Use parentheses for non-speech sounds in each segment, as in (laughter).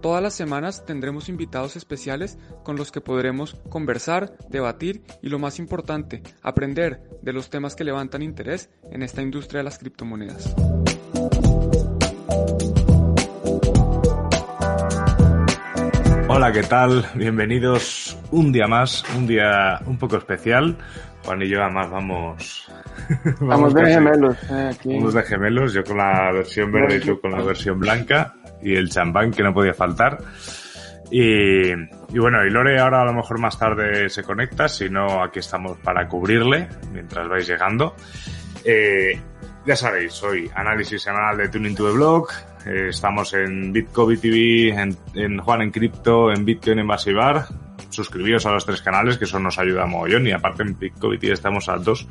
todas las semanas tendremos invitados especiales con los que podremos conversar, debatir y lo más importante, aprender de los temas que levantan interés en esta industria de las criptomonedas. Hola, ¿qué tal? Bienvenidos un día más, un día un poco especial. Juan y yo además vamos... Vamos de gemelos. eh, aquí. Vamos de gemelos, yo con la versión verde y tú con la versión blanca y el champán que no podía faltar. Y, bueno, y Lore ahora a lo mejor más tarde se conecta, si no aquí estamos para cubrirle mientras vais llegando. Eh, ya sabéis, hoy análisis semanal de Tuning to the Block, eh, estamos en Bitcoin TV, en, en Juan en Cripto, en Bitcoin en Basibar. Suscribíos a los tres canales, que eso nos ayuda mogollón. Y aparte en Bitcoin TV estamos a dos,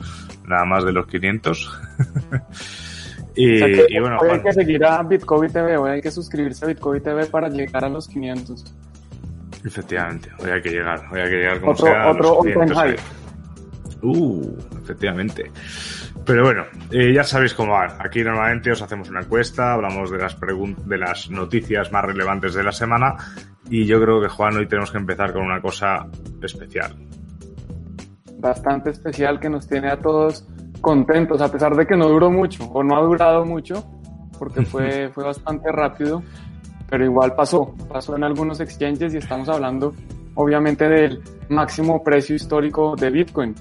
nada más de los 500. (laughs) y, O sea que y bueno, hay que seguir a Bitcoin TV, hoy hay que suscribirse a Bitcoin TV para llegar a los 500. efectivamente, hoy hay que llegar, hoy hay que llegar como Otro, sea otro all-time 500 high. ahí. Uh, efectivamente. Pero bueno, eh, ya sabéis cómo va. Aquí normalmente os hacemos una encuesta, hablamos de las de las noticias más relevantes de la semana y yo creo que Juan hoy tenemos que empezar con una cosa especial. Bastante especial que nos tiene a todos contentos, a pesar de que no duró mucho, o no ha durado mucho, porque fue, fue bastante rápido, pero igual pasó, pasó en algunos exchanges y estamos hablando obviamente del máximo precio histórico de Bitcoin.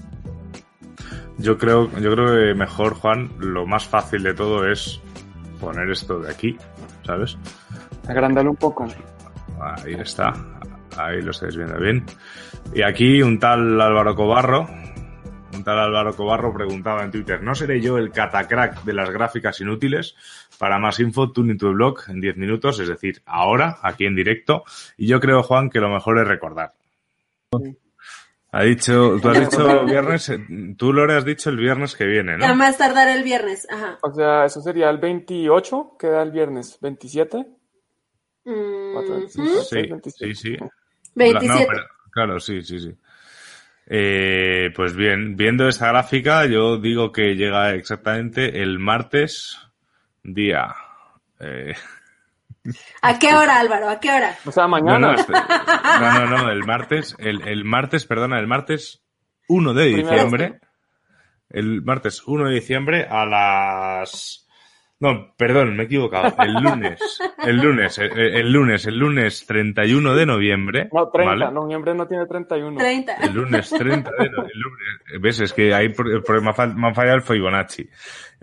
Yo creo, yo creo que mejor, Juan, lo más fácil de todo es poner esto de aquí, ¿sabes? Agrándalo un poco. Ahí está. Ahí lo estáis viendo bien. Y aquí un tal Álvaro Cobarro, tal Álvaro Cobarro preguntaba en Twitter, ¿no seré yo el catacrack de las gráficas inútiles? Para más info, tune into the blog en 10 minutos, es decir, ahora, aquí en directo. Y yo creo, Juan, que lo mejor es recordar. Ha dicho, tú has dicho viernes, eh, tú Lore has dicho el viernes que viene, A ¿no? más tardar el viernes, ajá. O sea, eso sería el 28, queda el viernes, 27. Mm, ¿hmm? cinco, Sí, seis, 27. sí, sí. 27. No, pero- claro, sí, sí, sí. Eh, pues bien, viendo esta gráfica, yo digo que llega exactamente el martes, día. eh, (laughs) ¿A qué hora, Álvaro? ¿A qué hora? O sea, no, mañana. no, este- (laughs) no, no, no, el martes, el, el martes, perdona, el martes 1 de diciembre. El martes 1 de diciembre a las. No, perdón, me he equivocado. El lunes. El lunes, el, el lunes, el lunes 31 de noviembre. No, 30, ¿vale? noviembre no tiene 31. 30. El lunes 30 de no- el lunes- ¿Ves? Es que hay por- el problema me ha fallado el Fibonacci.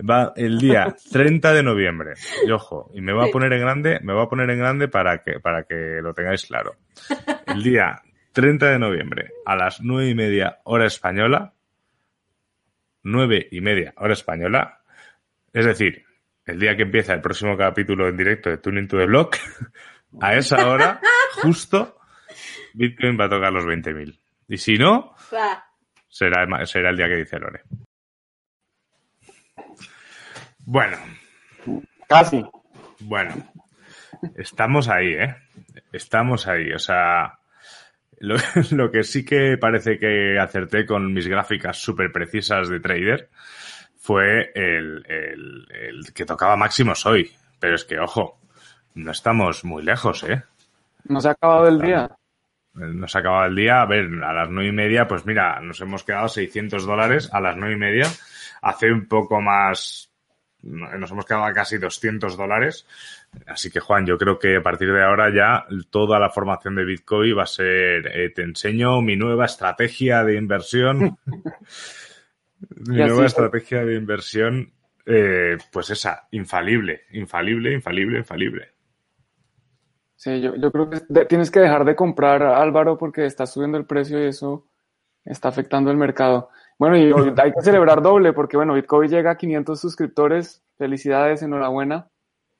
Va el día 30 de noviembre. Y ojo, y me voy a poner en grande, me voy a poner en grande para que, para que lo tengáis claro. El día 30 de noviembre a las nueve y media hora española. Nueve y media hora española. Es decir, el día que empieza el próximo capítulo en directo de Tuning to the Block, (laughs) a esa hora, (laughs) justo, Bitcoin va a tocar los 20.000. Y si no, será, será el día que dice Lore. Bueno, Casi. bueno. Estamos ahí, ¿eh? Estamos ahí. O sea, lo, (laughs) lo que sí que parece que acerté con mis gráficas súper precisas de trader fue el, el- el que tocaba máximos hoy. Pero es que, ojo, no estamos muy lejos, ¿eh? No se ha acabado el día. Nos acababa el día, a ver, a las nueve y media, pues mira, nos hemos quedado 600 dólares a las nueve y media. Hace un poco más, nos hemos quedado a casi 200 dólares, Así que Juan, yo creo que a partir de ahora ya toda la formación de Bitcoin va a ser, eh, te enseño mi nueva estrategia de inversión. (laughs) mi nueva estrategia de inversión, eh, pues esa, infalible, infalible, infalible, infalible. Sí, yo, yo creo que de- tienes que dejar de comprar, Álvaro, porque está subiendo el precio y eso está afectando el mercado. Bueno, y (laughs) hay que celebrar doble, porque bueno, Bitcoin llega a 500 suscriptores. Felicidades, enhorabuena.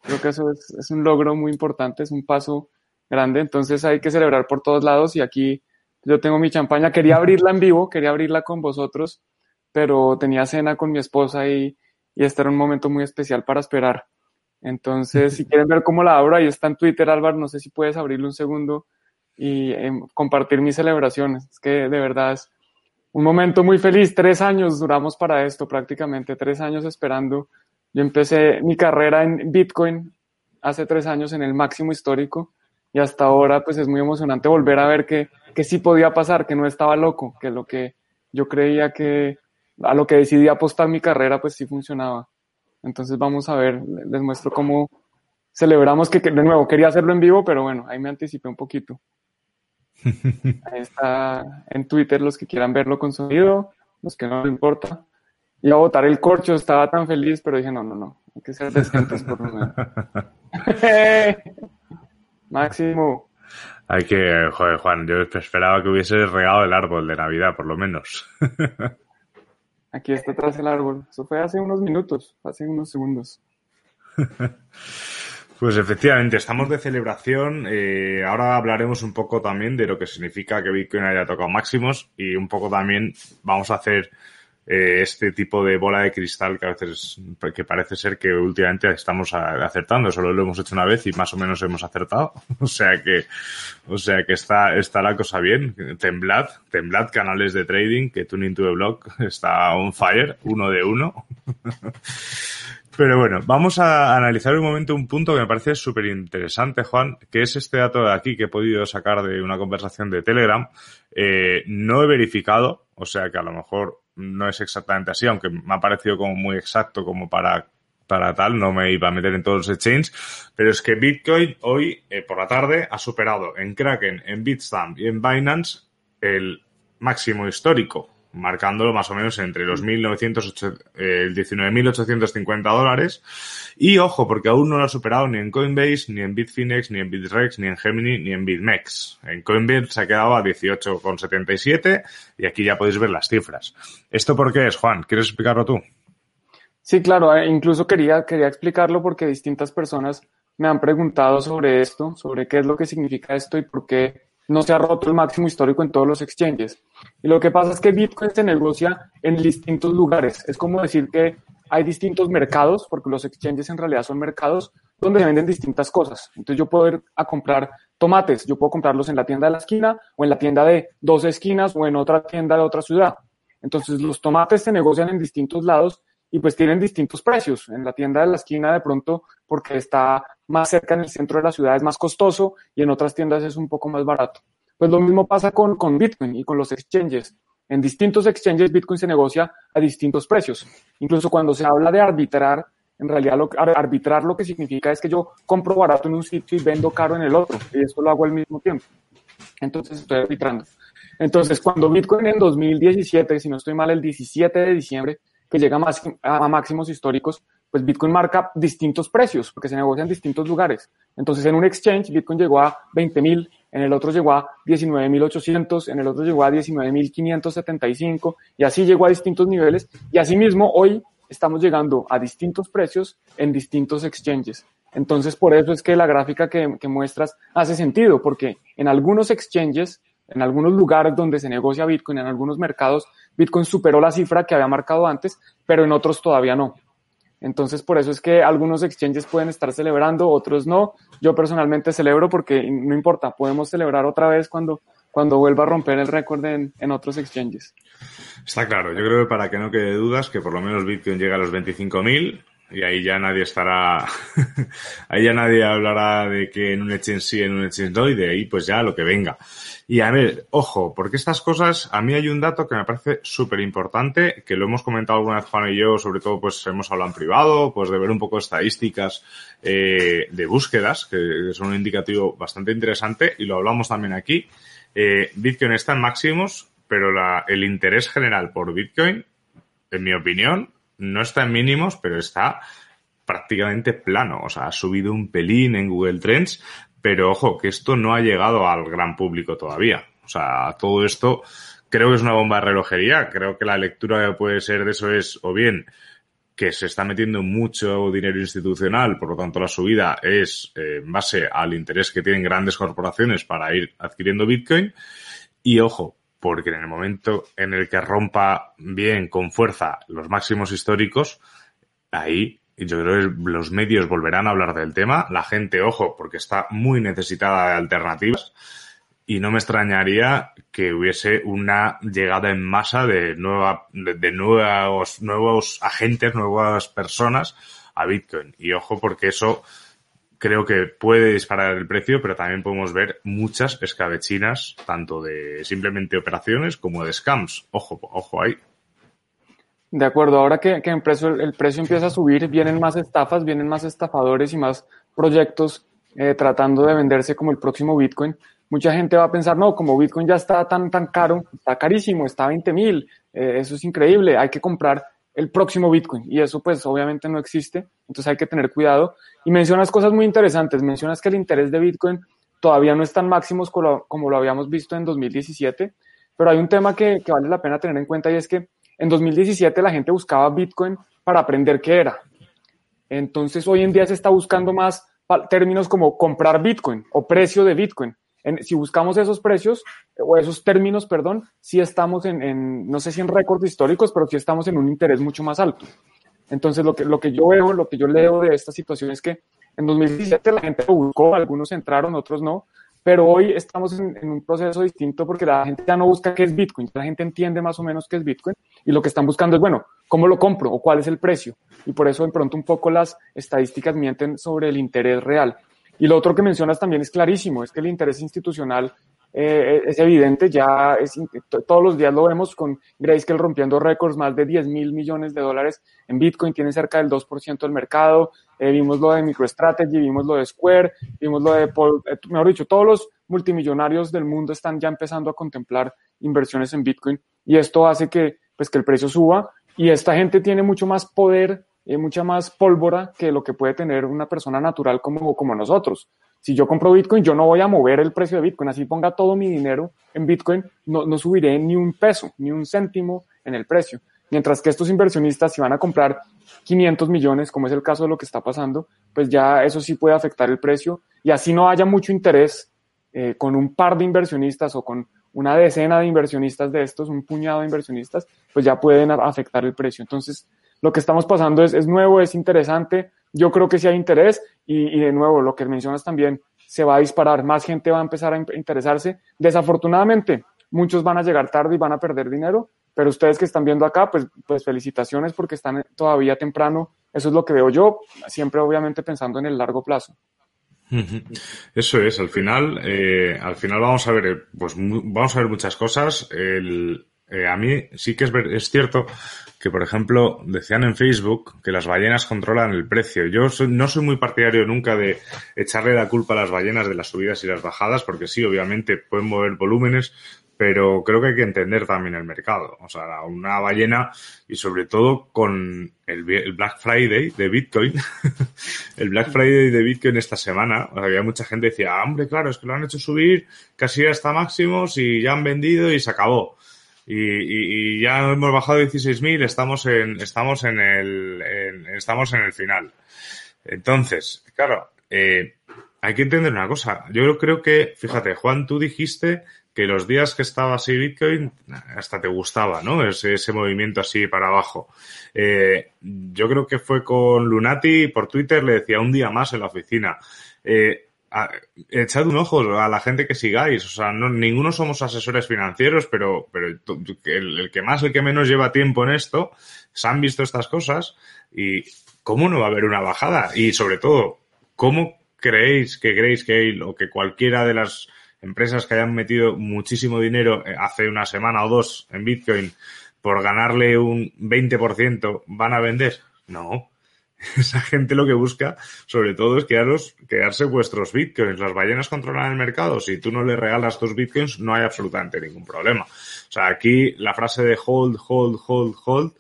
Creo que eso es, es un logro muy importante, es un paso grande. Entonces hay que celebrar por todos lados y aquí yo tengo mi champaña. Quería abrirla en vivo, quería abrirla con vosotros, pero tenía cena con mi esposa y, y este era un momento muy especial para esperar. Entonces, si (laughs) quieren ver cómo la abro, ahí está en Twitter, Álvaro. No sé si puedes abrirle un segundo y em, compartir mis celebraciones. Es que de verdad es un momento muy feliz. Tres años duramos para esto, prácticamente tres años esperando. Yo empecé mi carrera en Bitcoin hace tres años en el máximo histórico y hasta ahora pues es muy emocionante volver a ver que, que sí podía pasar, que no estaba loco, que lo que yo creía que a lo que decidí apostar mi carrera pues sí funcionaba. Entonces vamos a ver, les muestro cómo celebramos que, de nuevo quería hacerlo en vivo, pero bueno, ahí me anticipé un poquito. (laughs) Ahí está en Twitter los que quieran verlo con sonido, los que no les importa. Iba a botar el corcho, estaba tan feliz, pero dije, no, no, no, hay que ser decentes por lo menos. (laughs) Máximo. Hay que, joder, Juan, yo esperaba que hubiese regado el árbol de Navidad, por lo menos. (laughs) Aquí está atrás el árbol. Eso fue hace unos minutos, hace unos segundos. (laughs) Pues efectivamente, estamos de celebración. eh, ahora hablaremos un poco también de lo que significa que Bitcoin haya tocado máximos y un poco también vamos a hacer eh, este tipo de bola de cristal que a veces que parece ser que últimamente estamos acertando. Solo lo hemos hecho una vez y más o menos hemos acertado. (laughs) O sea que, o sea que está, está la cosa bien. Temblad, temblad canales de trading, que Tuning to the Block está on fire, uno de uno. (laughs) Pero bueno, vamos a analizar un momento un punto que me parece súper interesante, Juan, que es este dato de aquí que he podido sacar de una conversación de Telegram. Eh, no he verificado, o sea que a lo mejor no es exactamente así, aunque me ha parecido como muy exacto como para, para tal, no me iba a meter en todos los exchanges, pero es que Bitcoin hoy eh, por la tarde ha superado en Kraken, en Bitstamp y en Binance el máximo histórico, marcándolo más o menos entre los 1908 eh, 19.850 dólares. Y ojo, porque aún no lo ha superado ni en Coinbase, ni en Bitfinex, ni en Bitrex, ni en Gemini, ni en BitMEX. En Coinbase se ha quedado a 18,77 y aquí ya podéis ver las cifras. ¿Esto por qué es, Juan? ¿Quieres explicarlo tú? Sí, claro, eh, incluso quería, quería explicarlo porque distintas personas me han preguntado sobre esto, sobre qué es lo que significa esto y por qué no se ha roto el máximo histórico en todos los exchanges. Y lo que pasa es que Bitcoin se negocia en distintos lugares. Es como decir que hay distintos mercados, porque los exchanges en realidad son mercados donde se venden distintas cosas. Entonces yo puedo ir a comprar tomates, yo puedo comprarlos en la tienda de la esquina o en la tienda de dos esquinas o en otra tienda de otra ciudad. Entonces los tomates se negocian en distintos lados y pues tienen distintos precios. En la tienda de la esquina de pronto porque está más cerca en el centro de la ciudad es más costoso y en otras tiendas es un poco más barato. Pues lo mismo pasa con, con Bitcoin y con los exchanges. En distintos exchanges Bitcoin se negocia a distintos precios. Incluso cuando se habla de arbitrar, en realidad arbitrar lo que significa es que yo compro barato en un sitio y vendo caro en el otro. Y esto lo hago al mismo tiempo. Entonces estoy arbitrando. Entonces, cuando Bitcoin en 2017, si no estoy mal, el 17 de diciembre, que llega a máximos históricos, pues Bitcoin marca distintos precios, porque se negocia en distintos lugares. Entonces, en un exchange, Bitcoin llegó a 20 mil, en el otro llegó a 19.800, en el otro llegó a 19.575, y así llegó a distintos niveles. Y asimismo, hoy estamos llegando a distintos precios en distintos exchanges. Entonces, por eso es que la gráfica que, que muestras hace sentido, porque en algunos exchanges, en algunos lugares donde se negocia Bitcoin, en algunos mercados, Bitcoin superó la cifra que había marcado antes, pero en otros todavía no. Entonces, por eso es que algunos exchanges pueden estar celebrando, otros no. Yo personalmente celebro porque no importa, podemos celebrar otra vez cuando, cuando vuelva a romper el récord en, en otros exchanges. Está claro, yo creo que para que no quede dudas que por lo menos Bitcoin llega a los 25.000 y ahí ya nadie estará, (laughs) ahí ya nadie hablará de que en un exchange sí, en un exchange no, y de ahí pues ya lo que venga. Y a ver, ojo, porque estas cosas, a mí hay un dato que me parece súper importante, que lo hemos comentado alguna vez Juan y yo, sobre todo pues hemos hablado en privado, pues de ver un poco estadísticas eh, de búsquedas, que son un indicativo bastante interesante, y lo hablamos también aquí. Eh, Bitcoin está en máximos, pero la, el interés general por Bitcoin, en mi opinión, no está en mínimos, pero está prácticamente plano. O sea, ha subido un pelín en Google Trends, pero ojo, que esto no ha llegado al gran público todavía. O sea, todo esto creo que es una bomba de relojería. Creo que la lectura que puede ser de eso es, o bien, que se está metiendo mucho dinero institucional, por lo tanto la subida es eh, en base al interés que tienen grandes corporaciones para ir adquiriendo Bitcoin. Y ojo, porque en el momento en el que rompa bien, con fuerza, los máximos históricos, ahí yo creo que los medios volverán a hablar del tema. La gente, ojo, porque está muy necesitada de alternativas. Y no me extrañaría que hubiese una llegada en masa de, nueva, de, nuevos, nuevos agentes, nuevas personas a Bitcoin. Y ojo, porque eso creo que puede disparar el precio, pero también podemos ver muchas escabechinas, tanto de simplemente operaciones como de scams. Ojo, ojo ahí. De acuerdo, ahora que, que el, precio, el, precio, empieza a subir, vienen más estafas, vienen más estafadores y más proyectos eh, tratando de venderse como el próximo Bitcoin. Mucha gente va a pensar, no, como Bitcoin ya está tan, tan caro, está carísimo, está a 20 mil, eh, eso es increíble, hay que comprar el próximo Bitcoin. Y eso pues obviamente no existe, entonces hay que tener cuidado. Y mencionas cosas muy interesantes, mencionas que el interés de Bitcoin todavía no es tan máximos como como lo habíamos visto en 2017, pero hay un tema que, que, vale la pena tener en cuenta y es que en 2017 la gente buscaba Bitcoin para aprender qué era. Entonces hoy en día se está buscando más términos como comprar Bitcoin o precio de Bitcoin. En, si buscamos esos precios o esos términos, perdón, sí estamos en, en no sé si en récords históricos, pero sí estamos en un interés mucho más alto. Entonces, lo que, lo que yo veo, lo que yo leo de esta situación es que en 2017 la gente lo buscó, algunos entraron, otros no, pero hoy estamos en, en, un proceso distinto porque la gente ya no busca qué es Bitcoin, la gente entiende más o menos qué es Bitcoin y lo que están buscando es, bueno, ¿cómo lo compro o cuál es el precio? Y por eso de pronto un poco las estadísticas mienten sobre el interés real. Y lo otro que mencionas también es clarísimo, es que el interés institucional eh, es evidente, ya es, todos los días lo vemos con Grayscale rompiendo récords, más de 10 mil millones de dólares en Bitcoin, tiene cerca del 2% del mercado, eh, vimos lo de MicroStrategy, vimos lo de Square, vimos lo de, Paul, eh, mejor dicho, todos los multimillonarios del mundo están ya empezando a contemplar inversiones en Bitcoin y esto hace que, pues, que el precio suba y esta gente tiene mucho más poder eh, mucha más pólvora que lo que puede tener una persona natural como, como nosotros. Si yo compro Bitcoin, yo no voy a mover el precio de Bitcoin, así ponga todo mi dinero en Bitcoin, no, no subiré ni un peso, ni un céntimo en el precio. Mientras que estos inversionistas, si van a comprar 500 millones, como es el caso de lo que está pasando, pues ya eso sí puede afectar el precio y así no haya mucho interés eh, con un par de inversionistas o con una decena de inversionistas de estos, un puñado de inversionistas, pues ya pueden afectar el precio. Entonces, lo que estamos pasando es, es nuevo, es interesante. Yo creo que sí hay interés y, y, de nuevo, lo que mencionas también, se va a disparar, más gente va a empezar a interesarse. Desafortunadamente, muchos van a llegar tarde y van a perder dinero, pero ustedes que están viendo acá, pues, pues felicitaciones porque están todavía temprano. Eso es lo que veo yo, siempre obviamente pensando en el largo plazo. Eso es, al final, eh, al final vamos a ver, pues vamos a ver muchas cosas. El, eh, a mí sí que es, es cierto que, por ejemplo, decían en Facebook que las ballenas controlan el precio. Yo soy, no soy muy partidario nunca de echarle la culpa a las ballenas de las subidas y las bajadas, porque sí, obviamente pueden mover volúmenes, pero creo que hay que entender también el mercado. O sea, una ballena y sobre todo con el, Black Friday de Bitcoin, (laughs) el Black Friday de Bitcoin esta semana, había mucha gente que decía, ah, hombre, claro, es que lo han hecho subir casi hasta máximos y ya han vendido y se acabó. Y, y, ya hemos bajado 16.000, estamos en, estamos en el, en, estamos en el final. Entonces, claro, eh, hay que entender una cosa. Yo creo que, fíjate, Juan, tú dijiste que los días que estaba así Bitcoin, hasta te gustaba, ¿no? Ese, ese movimiento así para abajo. Eh, yo creo que fue con Lunati, por Twitter le decía un día más en la oficina. Eh, echad un ojo a la gente que sigáis. O sea, no, ninguno somos asesores financieros, pero, pero el, el, que más, el que menos lleva tiempo en esto, se han visto estas cosas y ¿cómo no va a haber una bajada? Y sobre todo, ¿cómo creéis que hay, o que cualquiera de las empresas que hayan metido muchísimo dinero eh, hace una semana o dos en Bitcoin por ganarle un 20% van a vender? No. (laughs) Esa gente lo que busca, sobre todo, es quedaros, quedarse vuestros bitcoins. Las ballenas controlan el mercado. Si tú no le regalas tus bitcoins, no hay absolutamente ningún problema. O sea, aquí la frase de hold, hold, hold, hold.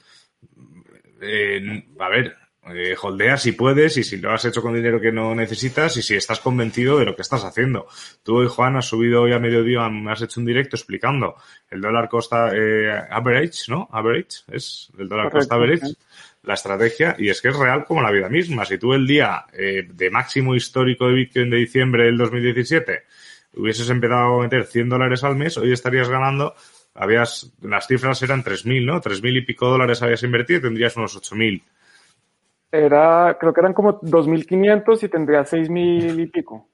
eh, a ver, eh, holdea si puedes y si lo has hecho con dinero que no necesitas y si estás convencido de lo que estás haciendo. Tú hoy, Juan, has subido hoy a mediodía, me has hecho un directo explicando el dólar costa eh, average, ¿no? Average, es el dólar Correcto, costa average. La estrategia, y es que es real como la vida misma. Si tú el día eh, de máximo histórico de Bitcoin de diciembre del 2017 hubieses empezado a meter 100 dólares al mes, hoy estarías ganando, habías, las cifras eran 3.000, ¿no? 3.000 y pico dólares habías invertido y tendrías unos 8.000. Era, creo que eran como 2.500 y tendría 6.000 y pico.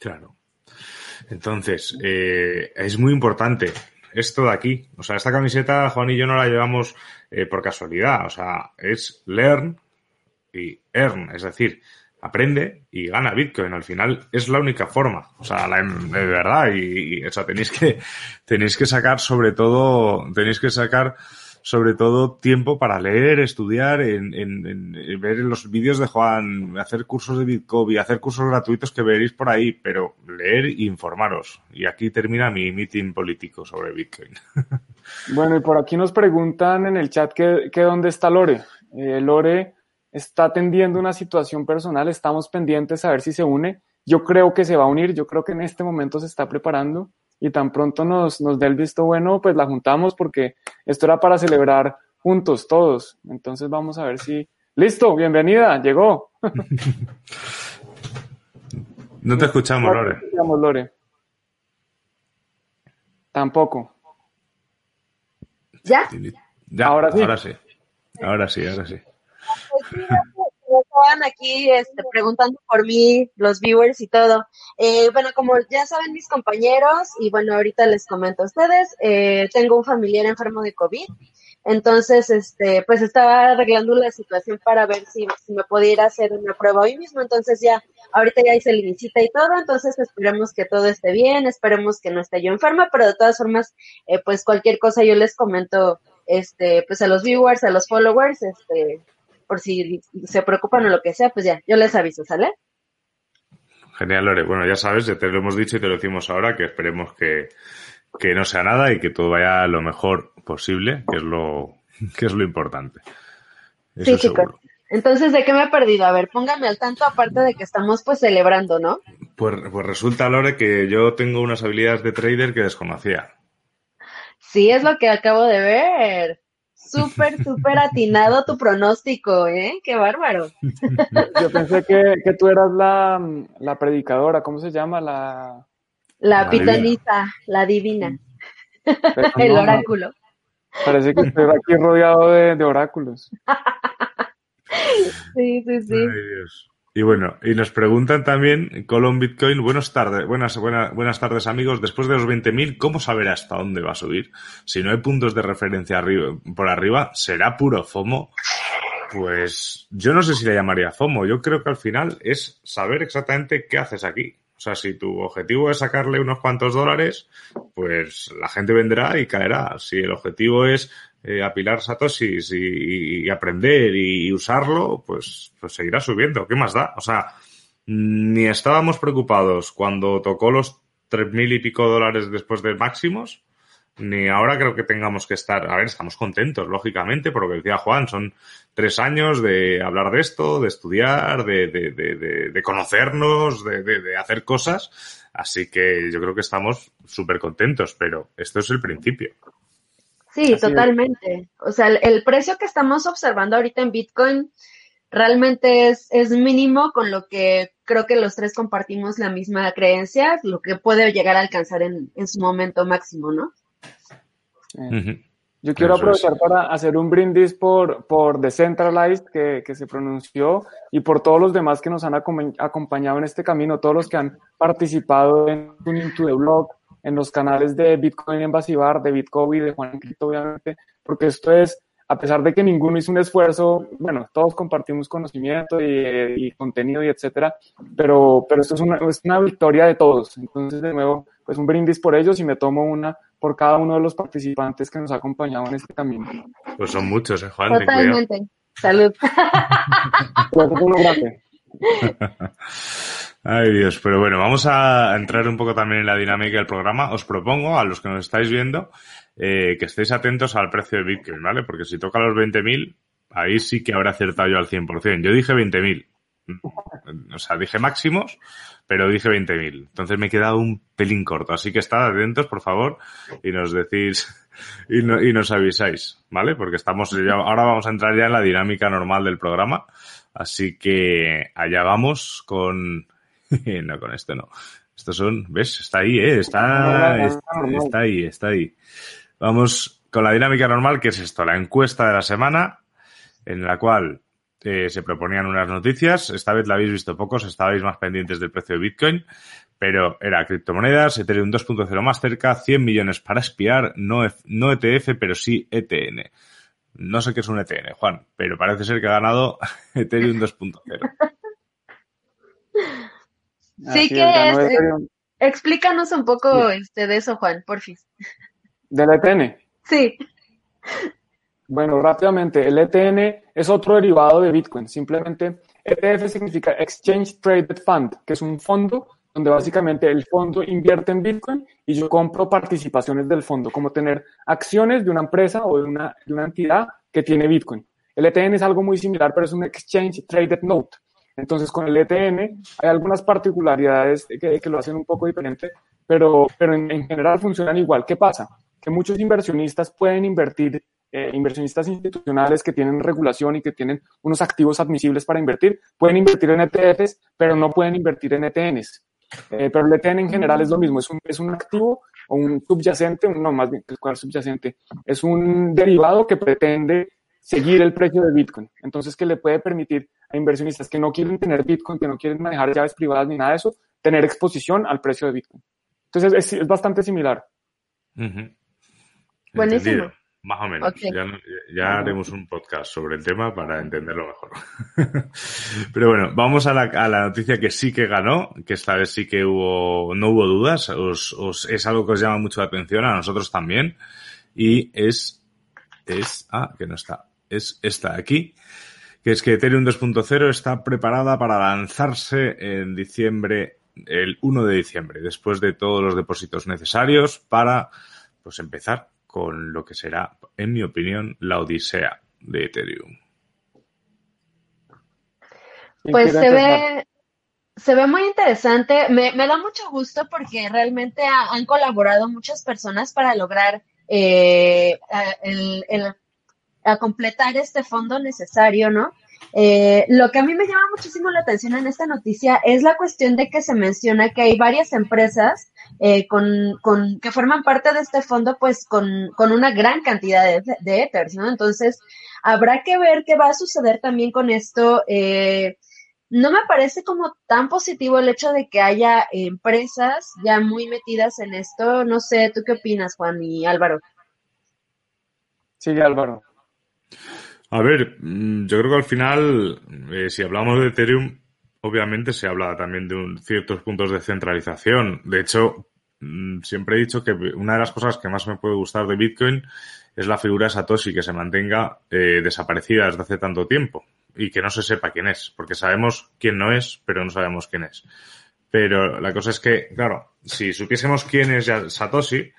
Claro. Entonces, eh, es muy importante esto de aquí. O sea, esta camiseta, Juan y yo no la llevamos eh, por casualidad. O sea, es learn y earn. Es decir, aprende y gana Bitcoin. Al final es la única forma. O sea, la- de verdad. Y, y, o sea, tenéis que, tenéis que sacar sobre todo, tenéis que sacar sobre todo tiempo para leer, estudiar, en, en- en- ver los vídeos de Juan, hacer cursos de Bitcoin, hacer cursos gratuitos que veréis por ahí, pero leer e informaros. Y aquí termina mi meeting político sobre Bitcoin. (laughs) Bueno, y por aquí nos preguntan en el chat que, que dónde está Lore. Eh, Lore está atendiendo una situación personal, estamos pendientes a ver si se une. Yo creo que se va a unir, yo creo que en este momento se está preparando y tan pronto nos, nos dé el visto bueno, pues la juntamos porque esto era para celebrar juntos todos. Entonces vamos a ver si... Listo, bienvenida, llegó. (laughs) No te escuchamos, No Lore. te escuchamos, Lore. Tampoco. ¿Ya? Ya, Ahora sí. Ahora sí. Ahora sí, ahora sí. Estaban aquí este, preguntando por mí, los viewers y todo. Eh, bueno, como ya saben mis compañeros, y bueno, ahorita les comento a ustedes, eh, tengo un familiar enfermo de COVID. Entonces, este, pues estaba arreglando la situación para ver si, si me podía ir a hacer una prueba hoy mismo. Entonces ya, ahorita ya hice la visita y todo. Entonces esperemos que todo esté bien, esperemos que no esté yo enferma, pero de todas formas, eh, pues cualquier cosa yo les comento, este, pues a los viewers, a los followers, este, por si se preocupan o lo que sea, pues ya, yo les aviso, ¿sale? Genial, Lore. Bueno, ya sabes, ya te lo hemos dicho y te lo decimos ahora, que esperemos que, que no sea nada y que todo vaya lo mejor posible, que es lo, (laughs) que es lo importante. Eso Sí, chicos. Entonces, ¿de qué me he perdido? A ver, póngame al tanto, aparte de que estamos pues celebrando, ¿no? Pues, pues resulta, Lore, que yo tengo unas habilidades de trader que desconocía. Sí, es lo que acabo de ver. Súper, súper atinado tu pronóstico, ¿eh? Qué bárbaro. (laughs) Yo pensé que, que tú eras la, la predicadora, ¿cómo se llama? La... La La pitoniza, la divina, pero (laughs) el no, oráculo. Parece que estoy aquí rodeado de, de oráculos. (laughs) Sí, sí, sí. Ay, Dios. Y bueno, y nos preguntan también, Colon Bitcoin, buenas tardes, buenas, buenas, buenas tardes amigos, después de los 20.000, ¿cómo saber hasta dónde va a subir? Si no hay puntos de referencia arriba, por arriba, ¿será puro FOMO? Pues yo no sé si le llamaría FOMO, yo creo que al final es saber exactamente qué haces aquí. O sea, si tu objetivo es sacarle unos cuantos dólares, pues la gente vendrá y caerá. Si el objetivo es eh, apilar satoshis y, aprender y, usarlo, pues, pues seguirá subiendo. ¿Qué más da? O sea, ni estábamos preocupados cuando tocó los tres mil y pico dólares después de máximos, ni ahora creo que tengamos que estar. A ver, estamos contentos, lógicamente, por lo que decía Juan, son tres años de hablar de esto, de estudiar, de, de, de, de, conocernos, de hacer cosas. Así que yo creo que estamos súper contentos, pero esto es el principio. Sí, Así es. totalmente. O sea, el, el precio que estamos observando ahorita en Bitcoin realmente es, es mínimo con lo que creo que los tres compartimos la misma creencia, lo que puede llegar a alcanzar en, en su momento máximo, ¿no? Eh. Yo quiero Eso es. aprovechar para hacer un brindis por, por Decentralized, que, que se pronunció, y por todos los demás que nos han acom- acompañado en este camino, todos los que han participado en Tuning to the Blog, en los canales de Bitcoin en Basibar, de Bitcoin y de Juan Encripto, obviamente, porque esto es a pesar de que ninguno hizo un esfuerzo, bueno, todos compartimos conocimiento y, contenido y etcétera, pero, pero esto es una, es una victoria de todos. Entonces, de nuevo, pues un brindis por ellos y me tomo una por cada uno de los participantes que nos ha acompañado en este camino. Pues son muchos, ¿eh, Juan? Totalmente. Salud. (laughs) (laughs) Ay Dios, pero bueno, vamos a entrar un poco también en la dinámica del programa. Os propongo a los que nos estáis viendo eh, que estéis atentos al precio de Bitcoin, ¿vale? Porque si toca los 20.000, ahí sí que habrá acertado yo al 100%. Yo dije 20.000. O sea, dije máximos, pero dije 20.000. Entonces me he quedado un pelín corto. Así que estad atentos, por favor, y nos decís y, y nos avisáis, ¿vale? Porque estamos ahora vamos a entrar ya en la dinámica normal del programa. Así que allá vamos con, (laughs) no, con esto no. Estos son, ¿ves? Está ahí, ¿eh? Está, está ahí, está ahí. Vamos con la dinámica normal, que es esto, la encuesta de la semana, en la cual eh, se proponían unas noticias. Esta vez la habéis visto pocos, estabais más pendientes del precio de Bitcoin, pero era criptomonedas, Ethereum 2.0 más cerca, 100 millones para espiar, no, no ETF, pero sí ETN. No sé qué es un ETN, Juan, pero parece ser que ha ganado (laughs) Ethereum 2.0. (laughs) Sí, que es? Explícanos un poco este, de eso, Juan, porfis. ¿Del ETN? Sí. Bueno, rápidamente, el ETN es otro derivado de Bitcoin. Simplemente, ETF significa Exchange Traded Fund, que es un fondo donde básicamente el fondo invierte en Bitcoin y yo compro participaciones del fondo, como tener acciones de una empresa o de una, de una entidad que tiene Bitcoin. El ETN es algo muy similar, pero es un Exchange Traded Note. Entonces, con el ETN hay algunas particularidades que, que lo hacen un poco diferente, pero, pero en, general funcionan igual. ¿Qué pasa? Que muchos inversionistas pueden invertir, eh, inversionistas institucionales que tienen regulación y que tienen unos activos admisibles para invertir, pueden invertir en ETFs, pero no pueden invertir en ETNs. Eh, pero el ETN en general es lo mismo, es un, es un activo o un subyacente, no más bien, ¿cuál subyacente? Es un derivado que pretende seguir el precio de Bitcoin. Entonces, que le puede permitir a inversionistas que no quieren tener Bitcoin, que no quieren manejar llaves privadas ni nada de eso, tener exposición al precio de Bitcoin. Entonces, es, bastante similar. Buenísimo. Más o menos. Ya, haremos un podcast sobre el tema para entenderlo mejor. (laughs) Pero bueno, vamos a la, a la, noticia que sí que ganó, que esta vez sí que hubo, no hubo dudas. Os, es algo que os llama mucho la atención, a nosotros también. Y es, es, ah, que no está es esta de aquí, que es que Ethereum 2.0 está preparada para lanzarse en diciembre, el 1 de diciembre, después de todos los depósitos necesarios para pues empezar con lo que será, en mi opinión, la odisea de Ethereum. Pues se ve, se ve muy interesante. Me, da mucho gusto porque realmente han colaborado muchas personas para lograr eh, el, a completar este fondo necesario, ¿no? Eh, lo que a mí me llama muchísimo la atención en esta noticia es la cuestión de que se menciona que hay varias empresas eh, con, con, que forman parte de este fondo, pues con, con una gran cantidad de, de Ethers, ¿no? Entonces, habrá que ver qué va a suceder también con esto. Eh, no me parece como tan positivo el hecho de que haya empresas ya muy metidas en esto. No sé, ¿tú qué opinas, Juan y Álvaro? Sí, Álvaro. A ver, mm, yo creo que al final, eh, si hablamos de Ethereum, obviamente se habla también de ciertos puntos de centralización. De hecho, mm, siempre he dicho que una de las cosas que más me puede gustar de Bitcoin es la figura de Satoshi que se mantenga eh, desaparecida desde hace tanto tiempo y que no se sepa quién es, porque sabemos quién no es, pero no sabemos quién es. Pero la cosa es que, claro, si supiésemos quién es Satoshi,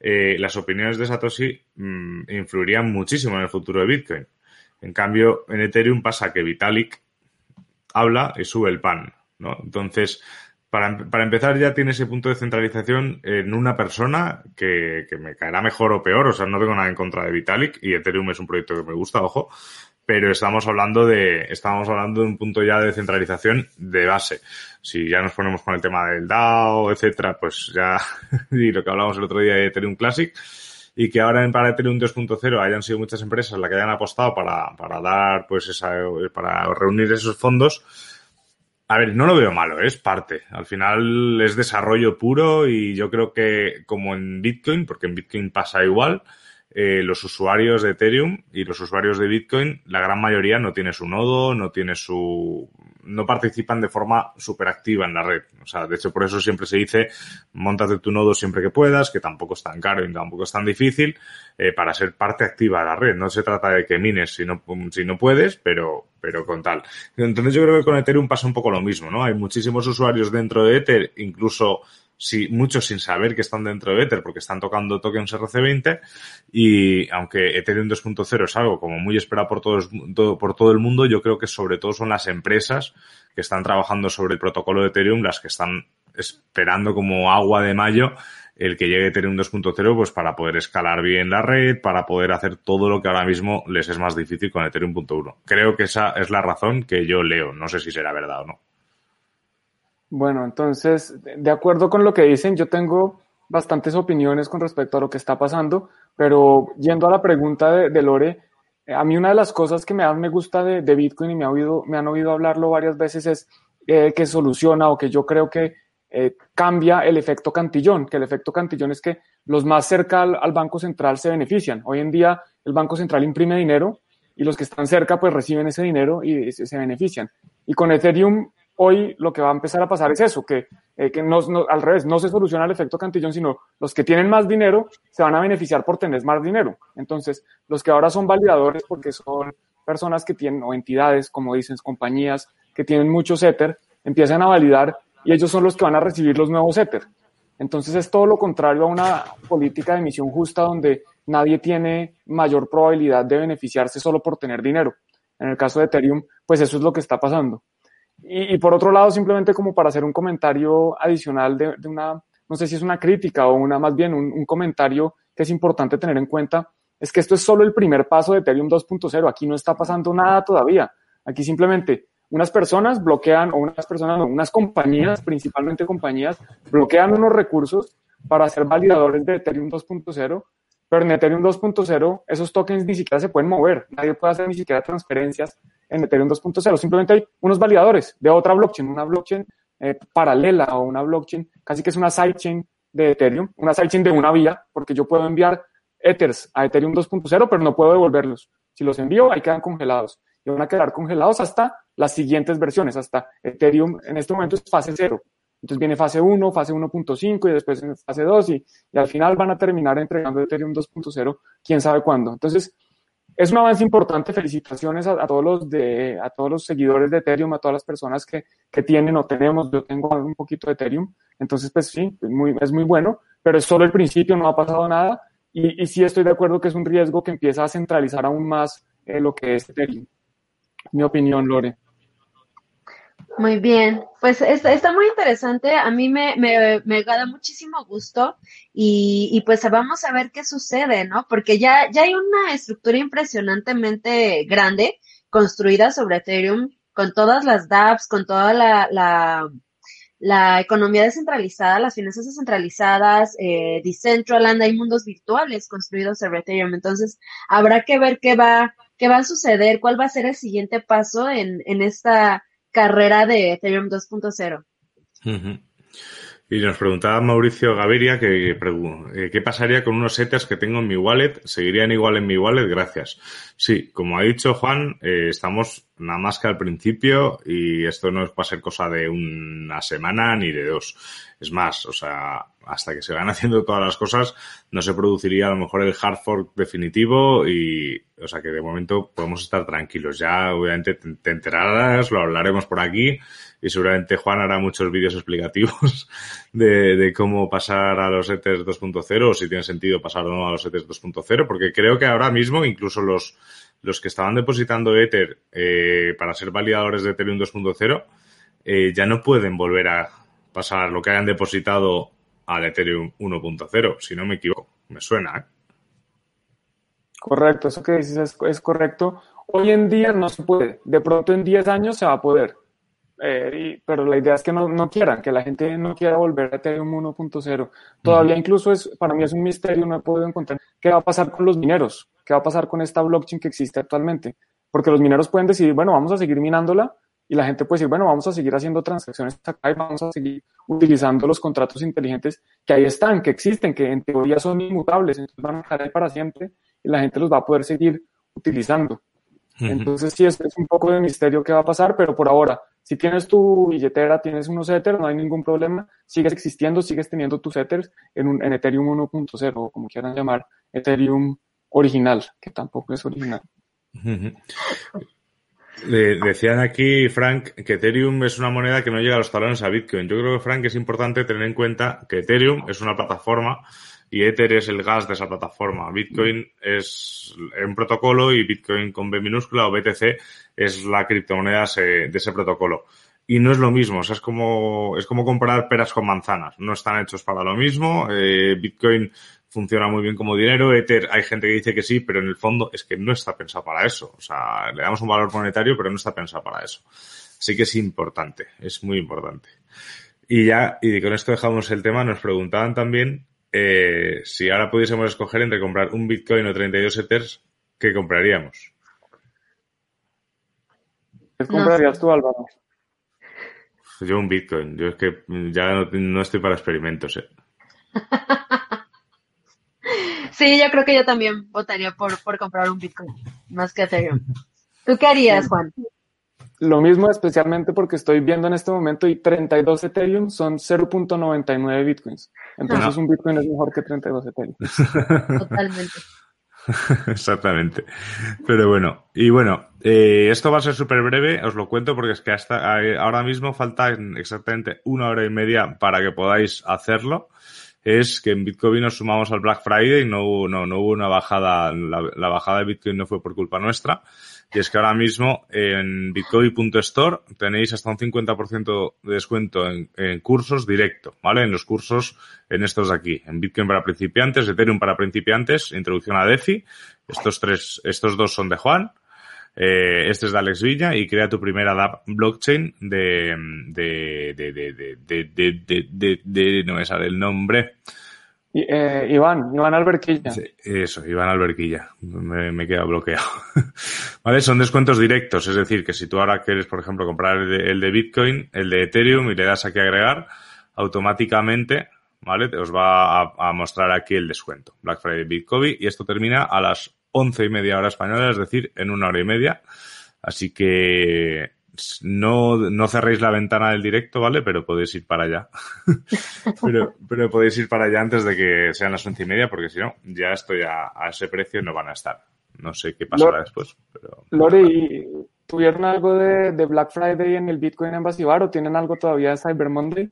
eh, las opiniones de Satoshi mm, influirían muchísimo en el futuro de Bitcoin. En cambio, en Ethereum pasa que Vitalik habla y sube el pan, ¿no? Entonces, para, para, empezar ya tiene ese punto de centralización en una persona que, que, me caerá mejor o peor, o sea, no tengo nada en contra de Vitalik y Ethereum es un proyecto que me gusta, ojo, pero estamos hablando de, estamos hablando de un punto ya de centralización de base. Si ya nos ponemos con el tema del DAO, etcétera, pues ya, (laughs) y lo que hablamos el otro día de Ethereum Classic, y que ahora en para Ethereum 2.0 hayan sido muchas empresas las que hayan apostado para, para dar, pues esa, para reunir esos fondos. A ver, no lo veo malo, es parte. Al final es desarrollo puro y yo creo que como en Bitcoin, porque en Bitcoin pasa igual, eh, los usuarios de Ethereum y los usuarios de Bitcoin, la gran mayoría no tiene su nodo, no tiene su, no participan de forma súper activa en la red. O sea, de hecho, por eso siempre se dice, montate tu nodo siempre que puedas, que tampoco es tan caro y tampoco es tan difícil, eh, para ser parte activa de la red. No se trata de que mines si no, si no puedes, pero, pero con tal. Entonces yo creo que con Ethereum pasa un poco lo mismo, ¿no? Hay muchísimos usuarios dentro de Ether, incluso si, muchos sin saber que están dentro de Ether porque están tocando tokens RC20 y aunque Ethereum 2.0 es algo como muy esperado por todo, todo, por todo el mundo, yo creo que sobre todo son las empresas que están trabajando sobre el protocolo de Ethereum las que están esperando como agua de mayo el que llegue Ethereum 2.0 pues para poder escalar bien la red, para poder hacer todo lo que ahora mismo les es más difícil con Ethereum 1. Creo que esa es la razón que yo leo, no sé si será verdad o no. Bueno, entonces, de acuerdo con lo que dicen, yo tengo bastantes opiniones con respecto a lo que está pasando, pero yendo a la pregunta de, Lore, eh, a mí una de las cosas que más me gusta de, Bitcoin y me, ha oído, me han oído hablarlo varias veces es eh, que soluciona o que yo creo que eh, cambia el efecto cantillón, que el efecto cantillón es que los más cerca al, Banco Central se benefician. Hoy en día el Banco Central imprime dinero y los que están cerca pues reciben ese dinero y se, se benefician. Y con Ethereum hoy lo que va a empezar a pasar es eso, que, eh, no, al revés, no se soluciona el efecto cantillón, sino los que tienen más dinero se van a beneficiar por tener más dinero. Entonces, los que ahora son validadores, porque son personas que tienen, o entidades, como dicen, compañías que tienen muchos Ether, empiezan a validar y ellos son los que van a recibir los nuevos Ether. Entonces es todo lo contrario a una política de emisión justa donde nadie tiene mayor probabilidad de beneficiarse solo por tener dinero. En el caso de Ethereum, pues eso es lo que está pasando. Y, por otro lado, simplemente como para hacer un comentario adicional de, una, no sé si es una crítica o una más bien un, comentario que es importante tener en cuenta, es que esto es solo el primer paso de Ethereum 2.0. Aquí no está pasando nada todavía. Aquí simplemente unas personas bloquean, o unas personas, unas compañías, principalmente compañías, bloquean unos recursos para ser validadores de Ethereum 2.0, pero en Ethereum 2.0 esos tokens ni siquiera se pueden mover, nadie puede hacer ni siquiera transferencias en Ethereum 2.0. Simplemente hay unos validadores de otra blockchain, una blockchain eh, paralela o una blockchain, casi que es una sidechain de Ethereum, una sidechain de una vía, porque yo puedo enviar Ethers a Ethereum 2.0, pero no puedo devolverlos. Si los envío, ahí quedan congelados. Y van a quedar congelados hasta las siguientes versiones, hasta Ethereum en este momento es fase 0. Entonces viene fase 1, fase 1.5 y después fase 2 y, y al final van a terminar entregando Ethereum 2.0, quién sabe cuándo. Entonces, es un avance importante. Felicitaciones a, todos los de, a todos los seguidores de Ethereum, a todas las personas que, que, tienen o tenemos. Yo tengo un poquito de Ethereum. Entonces, pues sí, es muy, es muy bueno, pero es solo el principio, no ha pasado nada. Y, y sí estoy de acuerdo que es un riesgo que empieza a centralizar aún más eh, lo que es Ethereum. Mi opinión, Lore. Muy bien, pues está, muy interesante, a mí me, me, me da muchísimo gusto y, y, pues vamos a ver qué sucede, ¿no? Porque ya, ya hay una estructura impresionantemente grande construida sobre Ethereum con todas las dApps, con toda la, la, la economía descentralizada, las finanzas descentralizadas, eh, Decentraland, hay mundos virtuales construidos sobre Ethereum, entonces habrá que ver qué va, qué va a suceder, cuál va a ser el siguiente paso en, en esta carrera de Ethereum 2.0. Y nos preguntaba Mauricio Gaviria que, eh, qué pasaría con unos setters que tengo en mi wallet. ¿Seguirían igual en mi wallet? Gracias. Sí, como ha dicho Juan, eh, estamos nada más que al principio y esto no va a ser cosa de una semana ni de dos. Es más, o sea, hasta que se van (laughs) haciendo todas las cosas, no se produciría a lo mejor el hard fork definitivo y, o sea, que de momento podemos estar tranquilos. Ya, obviamente, te enterarás, lo hablaremos por aquí y seguramente Juan hará muchos vídeos explicativos (laughs) de, de cómo pasar a los ETHERS 2.0 o si tiene sentido pasar o no a los ETHERS 2.0, porque creo que ahora mismo incluso los, los que estaban depositando Ether eh, para ser validadores de Ethereum 2.0 eh, ya no pueden volver a pasar lo que hayan depositado al Ethereum 1.0, si no me equivoco. Me suena, ¿eh? Correcto, eso que dices es, correcto. Hoy en día no se puede. De pronto en 10 años se va a poder. Eh, pero la idea es que no, no, quieran, que la gente no quiera volver a Ethereum 1.0. Todavía incluso es, para mí es un misterio, no he podido encontrar qué va a pasar con los mineros, qué va a pasar con esta blockchain que existe actualmente. Porque los mineros pueden decidir, bueno, vamos a seguir minándola y la gente puede decir, bueno, vamos a seguir haciendo transacciones acá y vamos a seguir utilizando los contratos inteligentes que ahí están, que existen, que en teoría son inmutables, entonces van a estar ahí para siempre y la gente los va a poder seguir utilizando. Entonces sí, es, es un poco de misterio qué va a pasar, pero por ahora, si tienes tu billetera, tienes unos Ethers, no hay ningún problema, sigues existiendo, sigues teniendo tus Ethers en, un, en Ethereum 1.0 o como quieran llamar, Ethereum original, que tampoco es original. Decían aquí, Frank, que Ethereum es una moneda que no llega a los talones a Bitcoin. Yo creo que, Frank, es importante tener en cuenta que Ethereum es una plataforma y Ether es el gas de esa plataforma. Bitcoin es un protocolo y Bitcoin con B minúscula o BTC es la criptomoneda de ese protocolo. Y no es lo mismo, o sea, es como, es como comparar peras con manzanas. No están hechos para lo mismo. Eh, Bitcoin funciona muy bien como dinero. Ether, hay gente que dice que sí, pero en el fondo es que no está pensado para eso. O sea, le damos un valor monetario, pero no está pensado para eso. Así que es importante, es muy importante. Y ya, y con esto dejamos el tema, nos preguntaban también eh, si ahora pudiésemos escoger entre comprar un Bitcoin o 32 Ethers, ¿qué compraríamos? ¿Qué comprarías tú, Álvaro? Yo un Bitcoin. Yo es que ya no, no estoy para experimentos. ¿eh? (laughs) Sí, yo creo que yo también votaría por, por comprar un Bitcoin, más que Ethereum. ¿Tú qué harías, Juan? Lo mismo, especialmente porque estoy viendo en este momento y 32 Ethereum son 0.99 Bitcoins. Entonces un Bitcoin es mejor que 32 Ethereum. Totalmente. (laughs) Exactamente. Pero bueno, y bueno, eh, esto va a ser súper breve, os lo cuento porque es que hasta eh, ahora mismo falta exactamente una hora y media para que podáis hacerlo es que en Bitcoin nos sumamos al Black Friday y no hubo, no, no hubo una bajada, la, bajada de Bitcoin no fue por culpa nuestra. Y es que ahora mismo en bitcoin.store tenéis hasta un 50% de descuento en, cursos directo, ¿vale? En los cursos, en estos de aquí, en Bitcoin para principiantes, Ethereum para principiantes, introducción a DeFi. Estos tres, estos dos son de Juan. Eh, este es de Alex Villa y crea tu primera DApp blockchain de, de, de, de, de, de, de, no me sale el nombre. Eh, Iván, Iván Alberquilla. eso, Iván Alberquilla. Me, me queda bloqueado. (laughs) vale, son descuentos directos. Es decir, que si tú ahora quieres, por ejemplo, comprar el de, Bitcoin, el de Ethereum y le das aquí a agregar, automáticamente, ¿vale? Os va a, a mostrar aquí el descuento. Black Friday Bitcoin y esto termina a las once y media hora española, es decir, en una hora y media. Así que no, no cerréis la ventana del directo, ¿vale? Pero podéis ir para allá. (laughs) pero, pero podéis ir para allá antes de que sean las once y media, porque si no, ya estoy a, a ese precio y no van a estar. No sé qué pasará después. Pero Lore, ¿tuvieron algo de, de, Black Friday en el Bitcoin Embassy Bar o tienen algo todavía de Cyber Monday?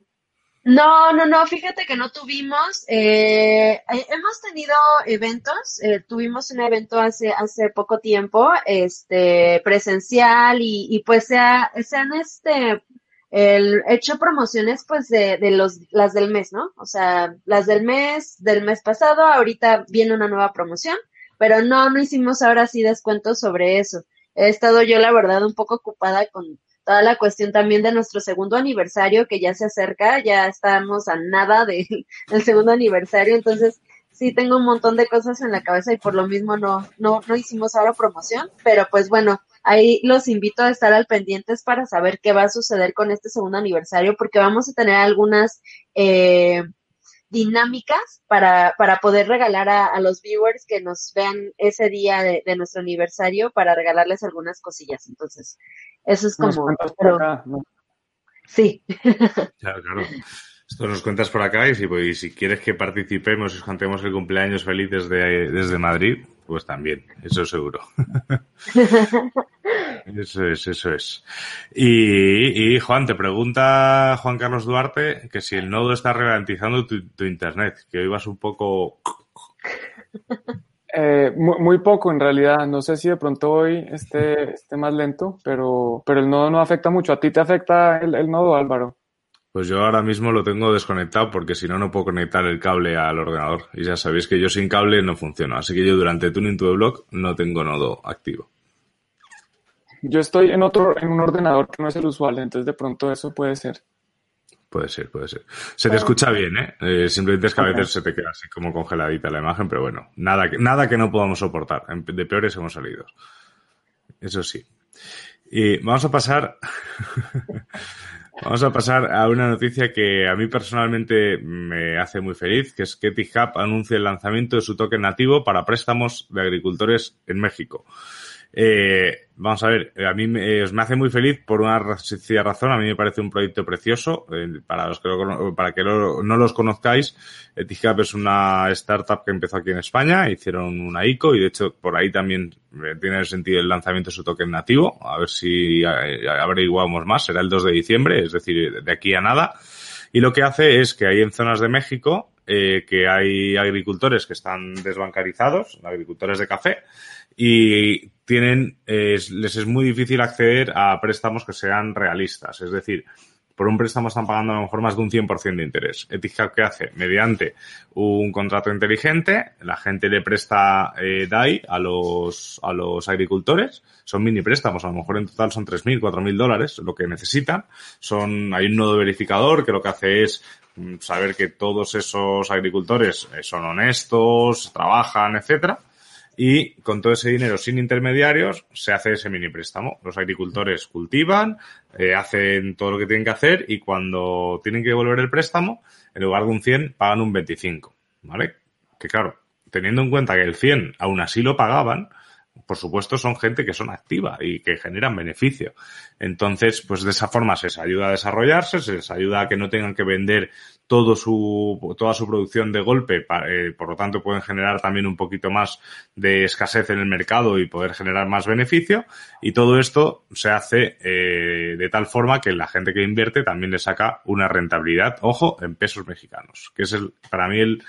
No, no, no, fíjate que no tuvimos. Eh, eh, hemos tenido eventos, eh, tuvimos un evento hace, hace poco tiempo, este, presencial y, y pues se, ha, se han este, hecho promociones pues de, de los, las del mes, ¿no? O sea, las del mes, del mes pasado, ahorita viene una nueva promoción, pero no, no hicimos ahora sí descuentos sobre eso. He estado yo, la verdad, un poco ocupada con, toda la cuestión también de nuestro segundo aniversario que ya se acerca, ya estamos a nada de, (laughs) del segundo aniversario, entonces sí tengo un montón de cosas en la cabeza y por lo mismo no, no, no hicimos ahora promoción, pero pues bueno, ahí los invito a estar al pendientes para saber qué va a suceder con este segundo aniversario, porque vamos a tener algunas eh, dinámicas para, para poder regalar a, a, los viewers que nos vean ese día de, de, nuestro aniversario para regalarles algunas cosillas. Entonces, eso es como... Pero, acá, ¿no? Sí. Claro, claro. Esto nos cuentas por acá y si, pues, si quieres que participemos y cantemos el cumpleaños feliz desde, desde Madrid, pues también, eso seguro. (laughs) eso es, eso es. Y, y, Juan, te pregunta Juan Carlos Duarte que si el nodo está ralentizando tu, tu internet, que hoy vas un poco... (laughs) Eh, muy, muy, poco en realidad. No sé si de pronto hoy esté, esté más lento, pero, pero el nodo no afecta mucho. ¿A ti te afecta el, el nodo, Álvaro? Pues yo ahora mismo lo tengo desconectado porque si no, no puedo conectar el cable al ordenador. Y ya sabéis que yo sin cable no funciona. Así que yo durante Tuning to the Block no tengo nodo activo. Yo estoy en otro, en un ordenador que no es el usual, entonces de pronto eso puede ser. Puede ser, puede ser. Se te escucha bien, ¿eh? eh simplemente es que a veces se te queda así como congeladita la imagen, pero bueno, nada, nada que no podamos soportar. De peores hemos salido. Eso sí. Y vamos a pasar. Vamos a pasar a una noticia que a mí personalmente me hace muy feliz, que es que TICAP anuncia el lanzamiento de su token nativo para préstamos de agricultores en México. Eh, vamos a ver, a mí me, me, hace muy feliz por una sencilla razón. A mí me parece un proyecto precioso. Eh, para los que, lo, para que no los conozcáis, Eticap es una startup que empezó aquí en España. Hicieron una ICO y de hecho por ahí también eh, tiene sentido el lanzamiento de su token nativo. A ver si averiguamos más. Será el 2 de diciembre, es decir, de aquí a nada. Y lo que hace es que hay en zonas de México eh, que hay agricultores que están desbancarizados, agricultores de café, y tienen, les es muy difícil acceder a préstamos que sean realistas. Es decir, por un préstamo están pagando a lo mejor más de un 100% de interés. Etihad, ¿qué hace? Mediante un contrato inteligente, la gente le presta eh, DAI a los, a los agricultores. Son mini préstamos, a lo mejor en total son 3.000, 4.000 dólares, lo que necesitan. Son, hay un nodo verificador que lo que hace es saber que todos esos agricultores eh, son honestos, trabajan, etcétera y con todo ese dinero sin intermediarios se hace ese mini préstamo. Los agricultores cultivan, eh, hacen todo lo que tienen que hacer y cuando tienen que devolver el préstamo, en lugar de un 100 pagan un 25, ¿vale? Que claro, teniendo en cuenta que el 100 aún así lo pagaban, por supuesto, son gente que son activa y que generan beneficio. Entonces, pues de esa forma se les ayuda a desarrollarse, se les ayuda a que no tengan que vender todo su, toda su producción de golpe, eh, por lo tanto pueden generar también un poquito más de escasez en el mercado y poder generar más beneficio. Y todo esto se hace eh, de tal forma que la gente que invierte también le saca una rentabilidad, ojo, en pesos mexicanos, que es el, para mí el,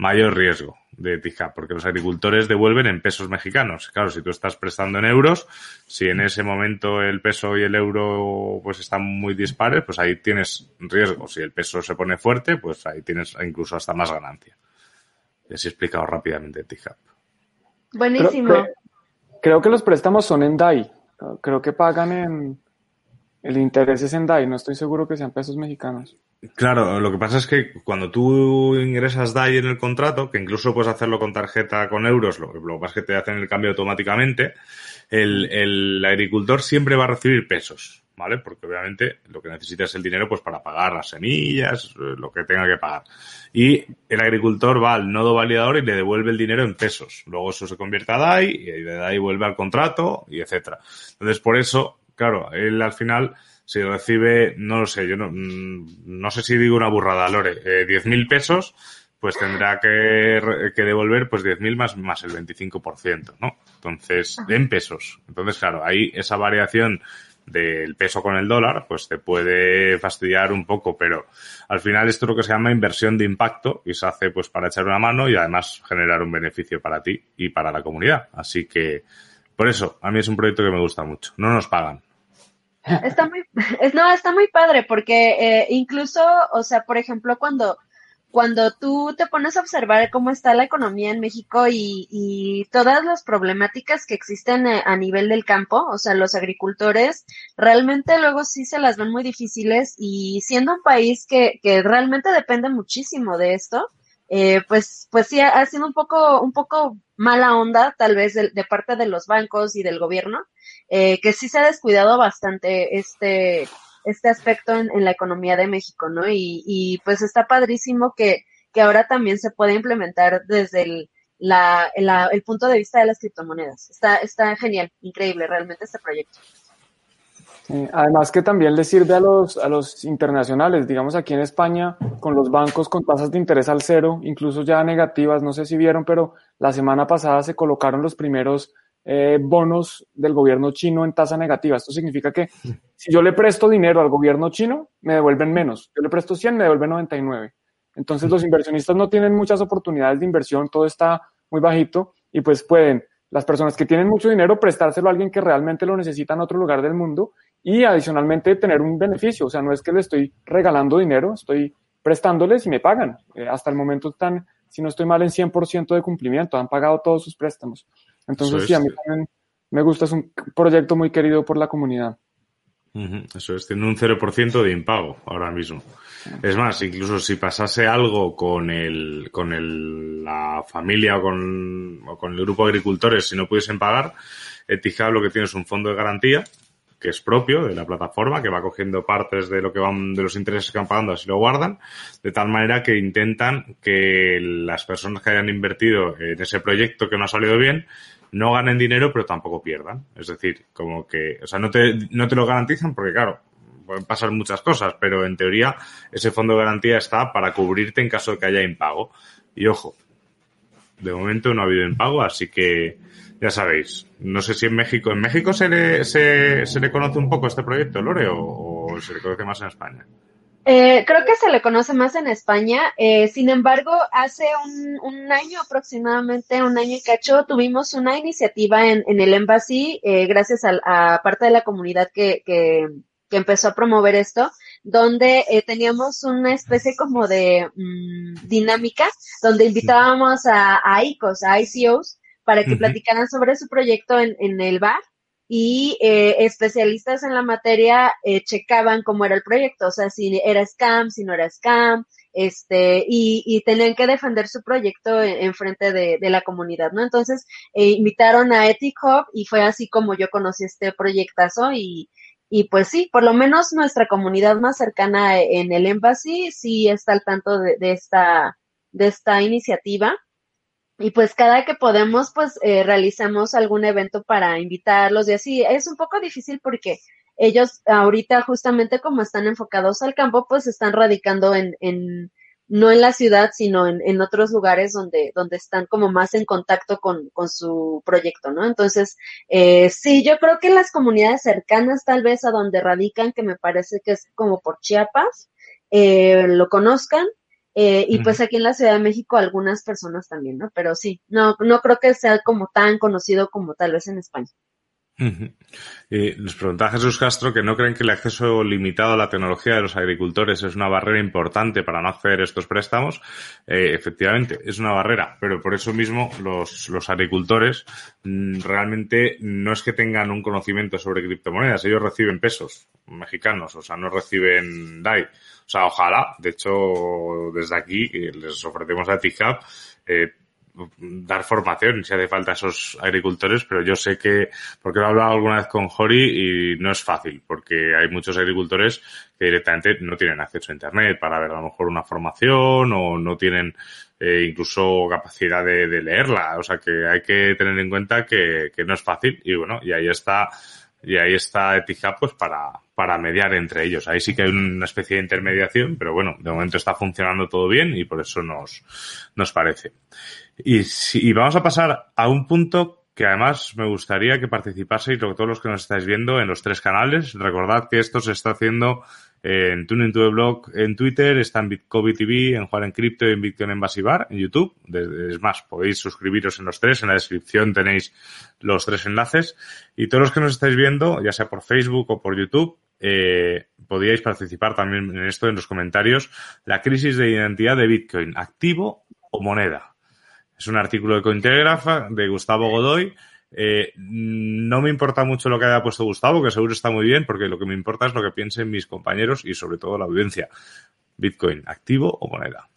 mayor riesgo de TICAP, porque los agricultores devuelven en pesos mexicanos. Claro, si tú estás prestando en euros, si en ese momento el peso y el euro pues están muy dispares, pues ahí tienes riesgo. Si el peso se pone fuerte, pues ahí tienes incluso hasta más ganancia. Y así he explicado rápidamente TICAP. Buenísimo. Creo, creo, que los préstamos son en DAI. Creo que pagan en... El interés es en DAI, no estoy seguro que sean pesos mexicanos. Claro, lo que pasa es que cuando tú ingresas DAI en el contrato, que incluso puedes hacerlo con tarjeta con euros, lo, que pasa es que te hacen el cambio automáticamente, el, el, agricultor siempre va a recibir pesos, ¿vale? Porque obviamente lo que necesita es el dinero pues para pagar las semillas, lo que tenga que pagar. Y el agricultor va al nodo validador y le devuelve el dinero en pesos. Luego eso se convierte a DAI y de DAI vuelve al contrato y etcétera. Entonces, por eso, claro, él al final si recibe, no lo sé, yo no, no sé si digo una burrada, Lore, eh, 10.000 pesos, pues tendrá que, que devolver pues 10.000 más, más el 25%, ¿no? Entonces, en pesos. Entonces, claro, ahí esa variación del peso con el dólar, pues te puede fastidiar un poco, pero al final esto es lo que se llama inversión de impacto y se hace pues para echar una mano y además generar un beneficio para ti y para la comunidad. Así que, por eso, a mí es un proyecto que me gusta mucho. No nos pagan, Está muy, (laughs) no, está muy padre porque eh, incluso, o sea, por ejemplo, cuando, cuando tú te pones a observar cómo está la economía en México y, y todas las problemáticas que existen eh, a nivel del campo, o sea, los agricultores realmente luego sí se las ven muy difíciles y siendo un país que, que realmente depende muchísimo de esto, eh, pues, pues sí, ha sido un poco, un poco mala onda, tal vez, de, de parte de los bancos y del gobierno, eh, que sí se ha descuidado bastante este, este aspecto en, la economía de México, ¿no? Y, y, pues está padrísimo que, que ahora también se puede implementar desde el, la, la, el punto de vista de las criptomonedas. Está, está genial, increíble realmente este proyecto. Eh, además que también le sirve a los, a los internacionales, digamos aquí en España, con los bancos con tasas de interés al cero, incluso ya negativas, no sé si vieron, pero la semana pasada se colocaron los primeros eh, bonos del gobierno chino en tasa negativa. Esto significa que si yo le presto dinero al gobierno chino, me devuelven menos. Yo le presto 100, me devuelven 99. Entonces los inversionistas no tienen muchas oportunidades de inversión, todo está muy bajito y pues pueden las personas que tienen mucho dinero prestárselo a alguien que realmente lo necesita en otro lugar del mundo y adicionalmente tener un beneficio. O sea, no es que le estoy regalando dinero, estoy prestándoles y me pagan. Eh, hasta el momento están, si no estoy mal, en 100% de cumplimiento, han pagado todos sus préstamos. Entonces, sí, a mí también me gusta, es un proyecto muy querido por la comunidad. Eso es, tiene un 0% de impago ahora mismo. Es más, incluso si pasase algo con el, con el, la familia o con, o con el grupo de agricultores, si no pudiesen pagar, Etihad lo que tiene es un fondo de garantía que es propio de la plataforma, que va cogiendo partes de lo que van, de los intereses que van pagando, así lo guardan, de tal manera que intentan que las personas que hayan invertido en ese proyecto que no ha salido bien, no ganen dinero, pero tampoco pierdan. Es decir, como que, o sea, no te, no te lo garantizan porque, claro, pueden pasar muchas cosas, pero en teoría ese fondo de garantía está para cubrirte en caso de que haya impago. Y ojo, de momento no ha habido impago, así que ya sabéis. No sé si en México, ¿en México se le, se, se le conoce un poco este proyecto, Lore, o, se le conoce más en España? Eh, creo que se le conoce más en España. Eh, sin embargo, hace un, un, año aproximadamente, un año y cacho, tuvimos una iniciativa en, en el Embassy, eh, gracias a, parte de la comunidad que, que, que empezó a promover esto, donde eh, teníamos una especie como de mmm, dinámica, donde invitábamos a, a ICOs, a ICOs, para que uh -huh. platicaran sobre su proyecto en, en el bar y eh, especialistas en la materia eh, checaban cómo era el proyecto, o sea, si era scam, si no era scam, este, y, y tenían que defender su proyecto en, en frente de, de, la comunidad, ¿no? Entonces, eh, invitaron a Ethic Hub y fue así como yo conocí este proyectazo y, y pues sí, por lo menos nuestra comunidad más cercana en el embassy sí está al tanto de, de esta, de esta iniciativa y pues cada que podemos, pues eh, realizamos algún evento para invitarlos y así. Es un poco difícil porque ellos ahorita justamente como están enfocados al campo, pues están radicando en, en no en la ciudad, sino en, en otros lugares donde, donde están como más en contacto con, con su proyecto, ¿no? Entonces, eh, sí, yo creo que las comunidades cercanas tal vez a donde radican, que me parece que es como por Chiapas, eh, lo conozcan, eh, y pues aquí en la Ciudad de México algunas personas también, ¿no? Pero sí, no, no creo que sea como tan conocido como tal vez en España. Uh -huh. eh, nos preguntaba Jesús Castro que no creen que el acceso limitado a la tecnología de los agricultores es una barrera importante para no acceder a estos préstamos. Eh, efectivamente, es una barrera, pero por eso mismo los, los agricultores mmm, realmente no es que tengan un conocimiento sobre criptomonedas, ellos reciben pesos mexicanos, o sea, no reciben DAI. O sea, ojalá, de hecho, desde aquí les ofrecemos a TICAP eh, dar formación si hace falta a esos agricultores, pero yo sé que, porque lo he hablado alguna vez con Jori y no es fácil, porque hay muchos agricultores que directamente no tienen acceso a Internet para ver a lo mejor una formación o no tienen eh, incluso capacidad de, leerla. O sea que hay que tener en cuenta que, que no es fácil y bueno, y ahí está y ahí está Etihad pues para, para mediar entre ellos. Ahí sí que hay una especie de intermediación, pero bueno, de momento está funcionando todo bien y por eso nos, nos parece. Y, y vamos a pasar a un punto que además me gustaría que participaseis todos los que nos estáis viendo en los tres canales. Recordad que esto se está haciendo en Tuning to the Blog en Twitter, está en Bitcoin TV, en Juan en Cripto y en Bitcoin en Basibar en YouTube. Es más, podéis suscribiros en los tres. En la descripción tenéis los tres enlaces. Y todos los que nos estáis viendo, ya sea por Facebook o por YouTube, eh, podíais participar también en esto en los comentarios. La crisis de identidad de Bitcoin, activo o moneda. Es un artículo de Cointelegraph de Gustavo Godoy. Eh, no me importa mucho lo que haya puesto Gustavo, que seguro está muy bien, porque lo que me importa es lo que piensen mis compañeros y sobre todo la audiencia. Bitcoin, activo o moneda.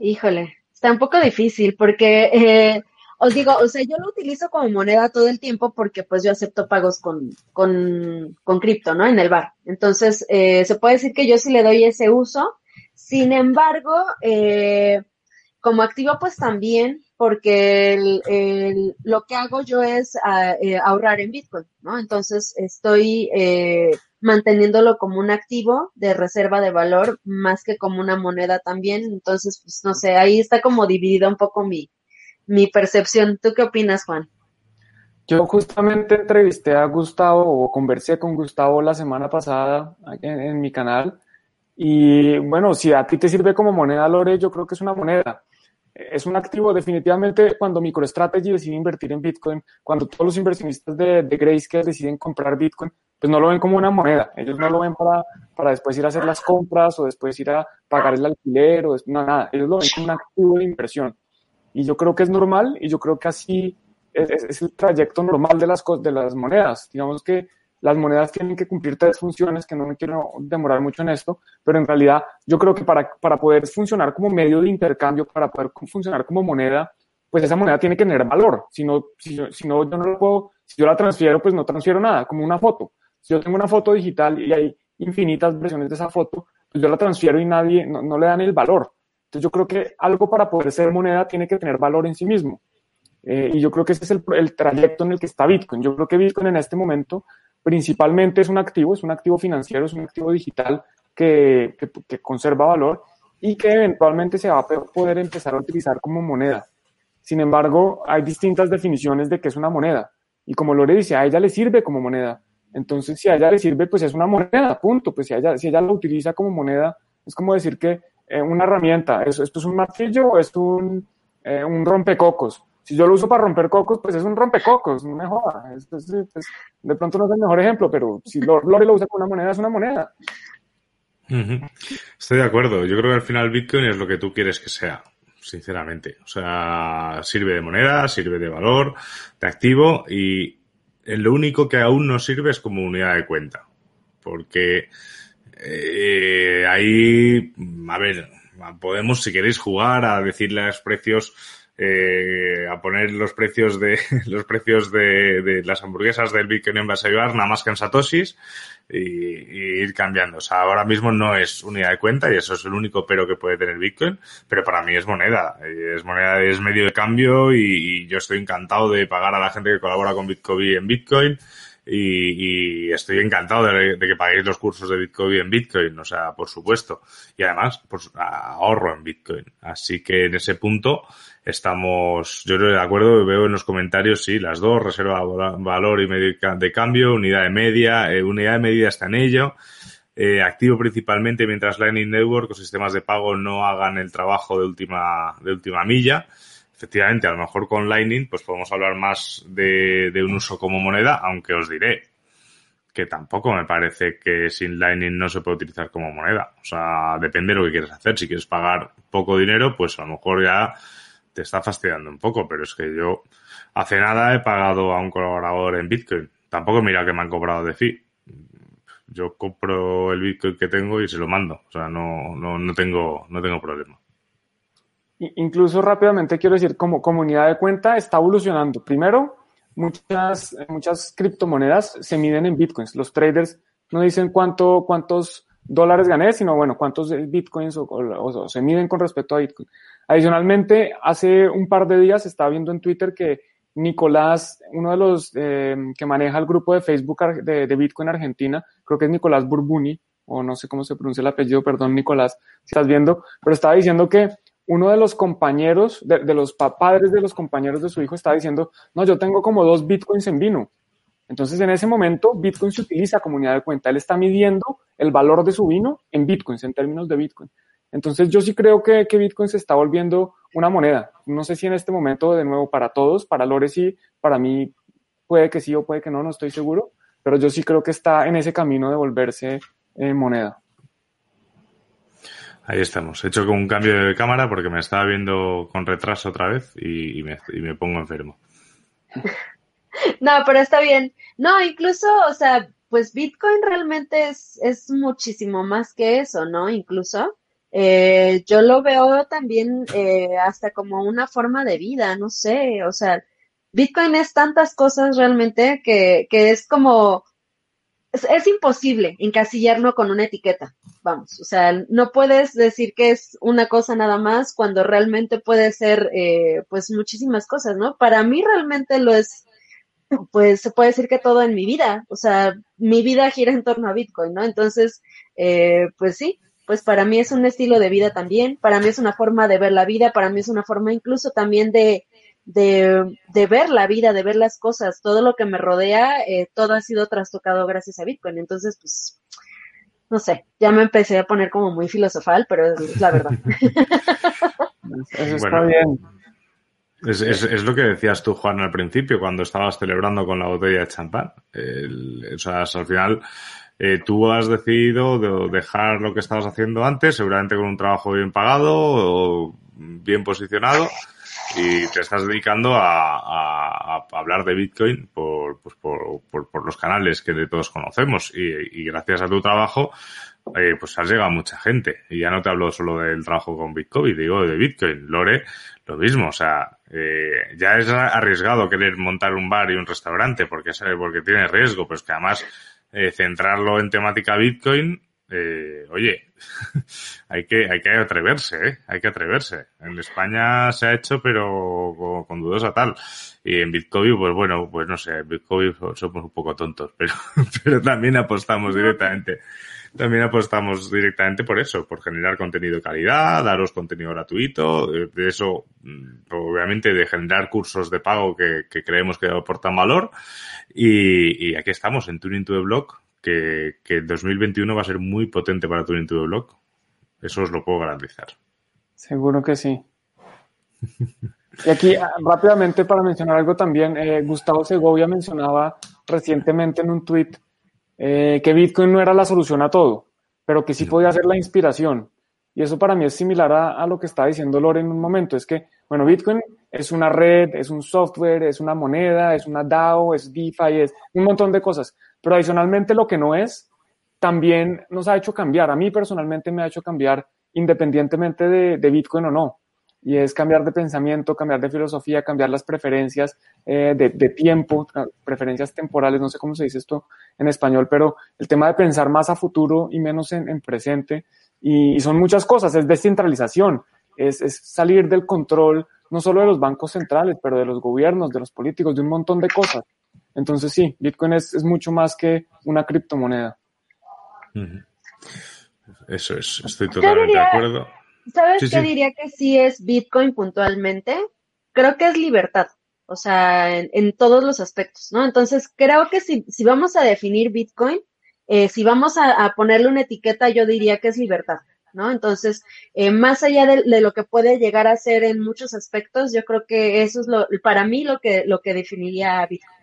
Híjole, está un poco difícil porque eh, os digo, o sea, yo lo utilizo como moneda todo el tiempo porque pues yo acepto pagos con, con, con cripto, ¿no? En el bar. Entonces, eh, se puede decir que yo sí le doy ese uso. Sin embargo, eh, como activo pues también porque el, lo que hago yo es uh, eh, ahorrar en Bitcoin, ¿no? Entonces estoy eh, manteniéndolo como un activo de reserva de valor más que como una moneda también. Entonces, pues no sé, ahí está como dividida un poco mi, percepción. ¿Tú qué opinas, Juan? Yo justamente entrevisté a Gustavo o conversé con Gustavo la semana pasada en, en mi canal. Y bueno, si a ti te sirve como moneda, Lore, yo creo que es una moneda es un activo definitivamente cuando MicroStrategy decide invertir en Bitcoin, cuando todos los inversionistas de, de Grayscale deciden comprar Bitcoin, pues no lo ven como una moneda, ellos no lo ven para, para después ir a hacer las compras o después ir a pagar el alquiler o no, nada, ellos lo ven como un activo de inversión. Y yo creo que es normal y yo creo que así es, es el trayecto normal de las, de las monedas. Digamos que las monedas tienen que cumplir tres funciones, que no me quiero demorar mucho en esto, pero en realidad yo creo que para, para poder funcionar como medio de intercambio, para poder funcionar como moneda, pues esa moneda tiene que tener valor. Si no, si, si no, yo no lo puedo, si yo la transfiero, pues no transfiero nada, como una foto. Si yo tengo una foto digital y hay infinitas versiones de esa foto, pues yo la transfiero y nadie, no, no le dan el valor. Entonces yo creo que algo para poder ser moneda tiene que tener valor en sí mismo. Eh, y yo creo que ese es el, el, trayecto en el que está Bitcoin. Yo creo que Bitcoin en este momento principalmente es un activo, es un activo financiero, es un activo digital que, que, conserva valor y que eventualmente se va a poder empezar a utilizar como moneda. Sin embargo, hay distintas definiciones de qué es una moneda. Y como Lore dice, a ella le sirve como moneda. Entonces, si a ella le sirve, pues es una moneda, punto. Pues si ella, si ella lo utiliza como moneda, es como decir que eh, una herramienta, ¿esto, ¿esto es un martillo o es un, eh, un rompecocos? Si yo lo uso para romper cocos, pues es un rompecocos, no me joda. De pronto no es el mejor ejemplo, pero si Lore lo usa como una moneda, es una moneda. Estoy de acuerdo. Yo creo que al final Bitcoin es lo que tú quieres que sea, sinceramente. O sea, sirve de moneda, sirve de valor, de activo y lo único que aún no sirve es como unidad de cuenta. Porque eh, ahí, a ver, podemos, si queréis jugar, a decirle los precios eh, a poner los precios de (laughs) los precios de, de, las hamburguesas del Bitcoin en base a nada más que en satoshis y, y, ir cambiando. O sea, ahora mismo no es unidad de cuenta y eso es el único pero que puede tener Bitcoin, pero para mí es moneda. Es moneda, es medio de cambio y, y yo estoy encantado de pagar a la gente que colabora con Bitcoin en Bitcoin. Y, y, estoy encantado de, de, que paguéis los cursos de Bitcoin en Bitcoin, o sea, por supuesto. Y además, pues ahorro en Bitcoin. Así que en ese punto estamos, yo de acuerdo, veo en los comentarios, sí, las dos, reserva valor y medio de cambio, unidad de media, eh, unidad de medida está en ello. Eh, activo principalmente mientras Lightning Network o sistemas de pago no hagan el trabajo de última, de última milla efectivamente, a lo mejor con Lightning, pues podemos hablar más de, de, un uso como moneda, aunque os diré que tampoco me parece que sin Lightning no se puede utilizar como moneda. O sea, depende de lo que quieras hacer. Si quieres pagar poco dinero, pues a lo mejor ya te está fastidiando un poco, pero es que yo hace nada he pagado a un colaborador en Bitcoin. Tampoco mira que me han cobrado de fee. Yo compro el Bitcoin que tengo y se lo mando. O sea, no, no, no tengo, no tengo problema. Incluso rápidamente quiero decir, como comunidad de cuenta está evolucionando. Primero, muchas, muchas criptomonedas se miden en bitcoins. Los traders no dicen cuánto, cuántos dólares gané, sino bueno, cuántos bitcoins o, se miden con respecto a bitcoin. Adicionalmente, hace un par de días estaba viendo en Twitter que Nicolás, uno de los eh, que maneja el grupo de Facebook de, Bitcoin Argentina, creo que es Nicolás Burbuni, o no sé cómo se pronuncia el apellido, perdón Nicolás, si estás viendo, pero estaba diciendo que uno de los compañeros, de, de, los padres de los compañeros de su hijo, estaba diciendo, no, yo tengo como dos bitcoins en vino. Entonces, en ese momento, Bitcoin se utiliza como unidad de cuenta. Él está midiendo el valor de su vino en bitcoins, en términos de bitcoin. Entonces, yo sí creo que, que Bitcoin se está volviendo una moneda. No sé si en este momento, de nuevo, para todos, para Lore sí, para mí puede que sí o puede que no, no estoy seguro, pero yo sí creo que está en ese camino de volverse eh, moneda. Ahí estamos. He hecho con un cambio de cámara porque me estaba viendo con retraso otra vez y, y, me, y, me, pongo enfermo. (laughs) No, pero está bien. No, incluso, o sea, pues Bitcoin realmente es, es muchísimo más que eso, ¿no? Incluso. Eh, yo lo veo también eh, hasta como una forma de vida, no sé, o sea, Bitcoin es tantas cosas realmente que, que es como, es, imposible encasillarlo con una etiqueta, vamos, o sea, no puedes decir que es una cosa nada más cuando realmente puede ser, eh, pues, muchísimas cosas, ¿no? Para mí realmente lo es, pues, se puede decir que todo en mi vida, o sea, mi vida gira en torno a Bitcoin, ¿no? Entonces, eh, pues sí, pues para mí es un estilo de vida también, para mí es una forma de ver la vida, para mí es una forma incluso también de, de, de ver la vida, de ver las cosas, todo lo que me rodea, eh, todo ha sido trastocado gracias a Bitcoin. Entonces, pues, no sé, ya me empecé a poner como muy filosofal, pero es, es la verdad. (laughs) Eso está bueno, bien. Es, es, es, lo que decías tú, Juan, al principio, cuando estabas celebrando con la botella de champán. El, o sea, al final eh, tú has decidido de dejar lo que estabas haciendo antes, seguramente con un trabajo bien pagado o bien posicionado, y te estás dedicando a, a, a hablar de Bitcoin por, pues por, por, por, los canales que de todos conocemos. Y, y gracias a tu trabajo, eh, pues has llegado a mucha gente. Y ya no te hablo solo del trabajo con Bitcoin, digo de Bitcoin. Lore, lo mismo. O sea, Eh, ya es arriesgado querer montar un bar y un restaurante porque, porque tiene riesgo, pero es que además eh, centrarlo en temática Bitcoin, eh, oye, (laughs) hay que, hay que atreverse, ¿eh? hay que atreverse. En España se ha hecho, pero con, con dudosa tal. Y en Bitcoin, pues bueno, pues no sé, en Bitcoin somos un poco tontos, pero, (laughs) pero también apostamos directamente también apostamos directamente por eso, por generar contenido de calidad, daros contenido gratuito, de eso, mm, obviamente, de generar cursos de pago que, creemos que aportan valor. Y, aquí estamos en Tuning to the Block, que, que 2021 va a ser muy potente para Tuning to the Block. Eso os lo puedo garantizar. Seguro que sí. Y aquí, ah, rápidamente, para mencionar algo también, eh, Gustavo Segovia mencionaba recientemente en un tweet eh, que Bitcoin no era la solución a todo, pero que sí podía ser la inspiración. Y eso para mí es similar a, a, lo que está diciendo Lore en un momento. Es que, bueno, Bitcoin es una red, es un software, es una moneda, es una DAO, es DeFi, es un montón de cosas. Pero adicionalmente lo que no es, también nos ha hecho cambiar. A mí personalmente me ha hecho cambiar independientemente de, de Bitcoin o no y es cambiar de pensamiento, cambiar de filosofía, cambiar las preferencias eh, de, de, tiempo, preferencias temporales, no sé cómo se dice esto en español, pero el tema de pensar más a futuro y menos en, en presente, y, y, son muchas cosas, es descentralización, es, es, salir del control no solo de los bancos centrales, pero de los gobiernos, de los políticos, de un montón de cosas. Entonces sí, Bitcoin es, es mucho más que una criptomoneda. Eso es, estoy totalmente de acuerdo. ¿Sabes sí, qué sí. diría que sí es Bitcoin puntualmente? Creo que es libertad, o sea, en, en todos los aspectos, ¿no? Entonces, creo que si, si vamos a definir Bitcoin, eh, si vamos a, a, ponerle una etiqueta, yo diría que es libertad, ¿no? Entonces, eh, más allá de, de, lo que puede llegar a ser en muchos aspectos, yo creo que eso es lo, para mí lo que, lo que definiría Bitcoin.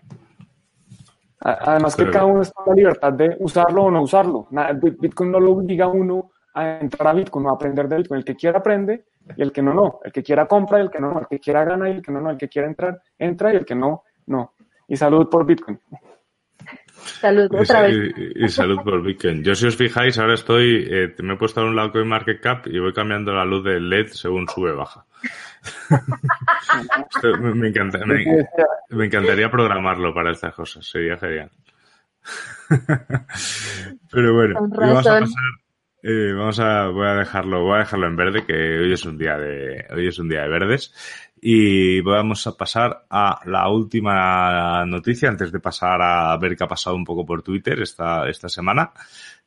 Además que Pero... cada uno está en la libertad de usarlo o no usarlo. Bitcoin no lo obliga a uno a entrar a Bitcoin o a aprender de Bitcoin. El que quiera aprende y el que no, no. El que quiera compra y el que no, no. El que quiera gana y el que no, no. El que quiera entrar, entra y el que no, no. Y salud por Bitcoin. Salud, otra vez. Y, y, salud por Bitcoin. Yo, si os fijáis, ahora estoy, eh, me he puesto a un lado Market Cap y voy cambiando la luz del LED según sube baja. (laughs) Esto, me, me, encanta, me, me, encantaría programarlo para estas cosas, sería genial. (laughs) Pero bueno, vamos a pasar eh, vamos a, voy a dejarlo, voy a dejarlo en verde, que hoy es un día de, hoy es un día de verdes. Y vamos a pasar a la última noticia antes de pasar a ver qué ha pasado un poco por Twitter esta, esta semana.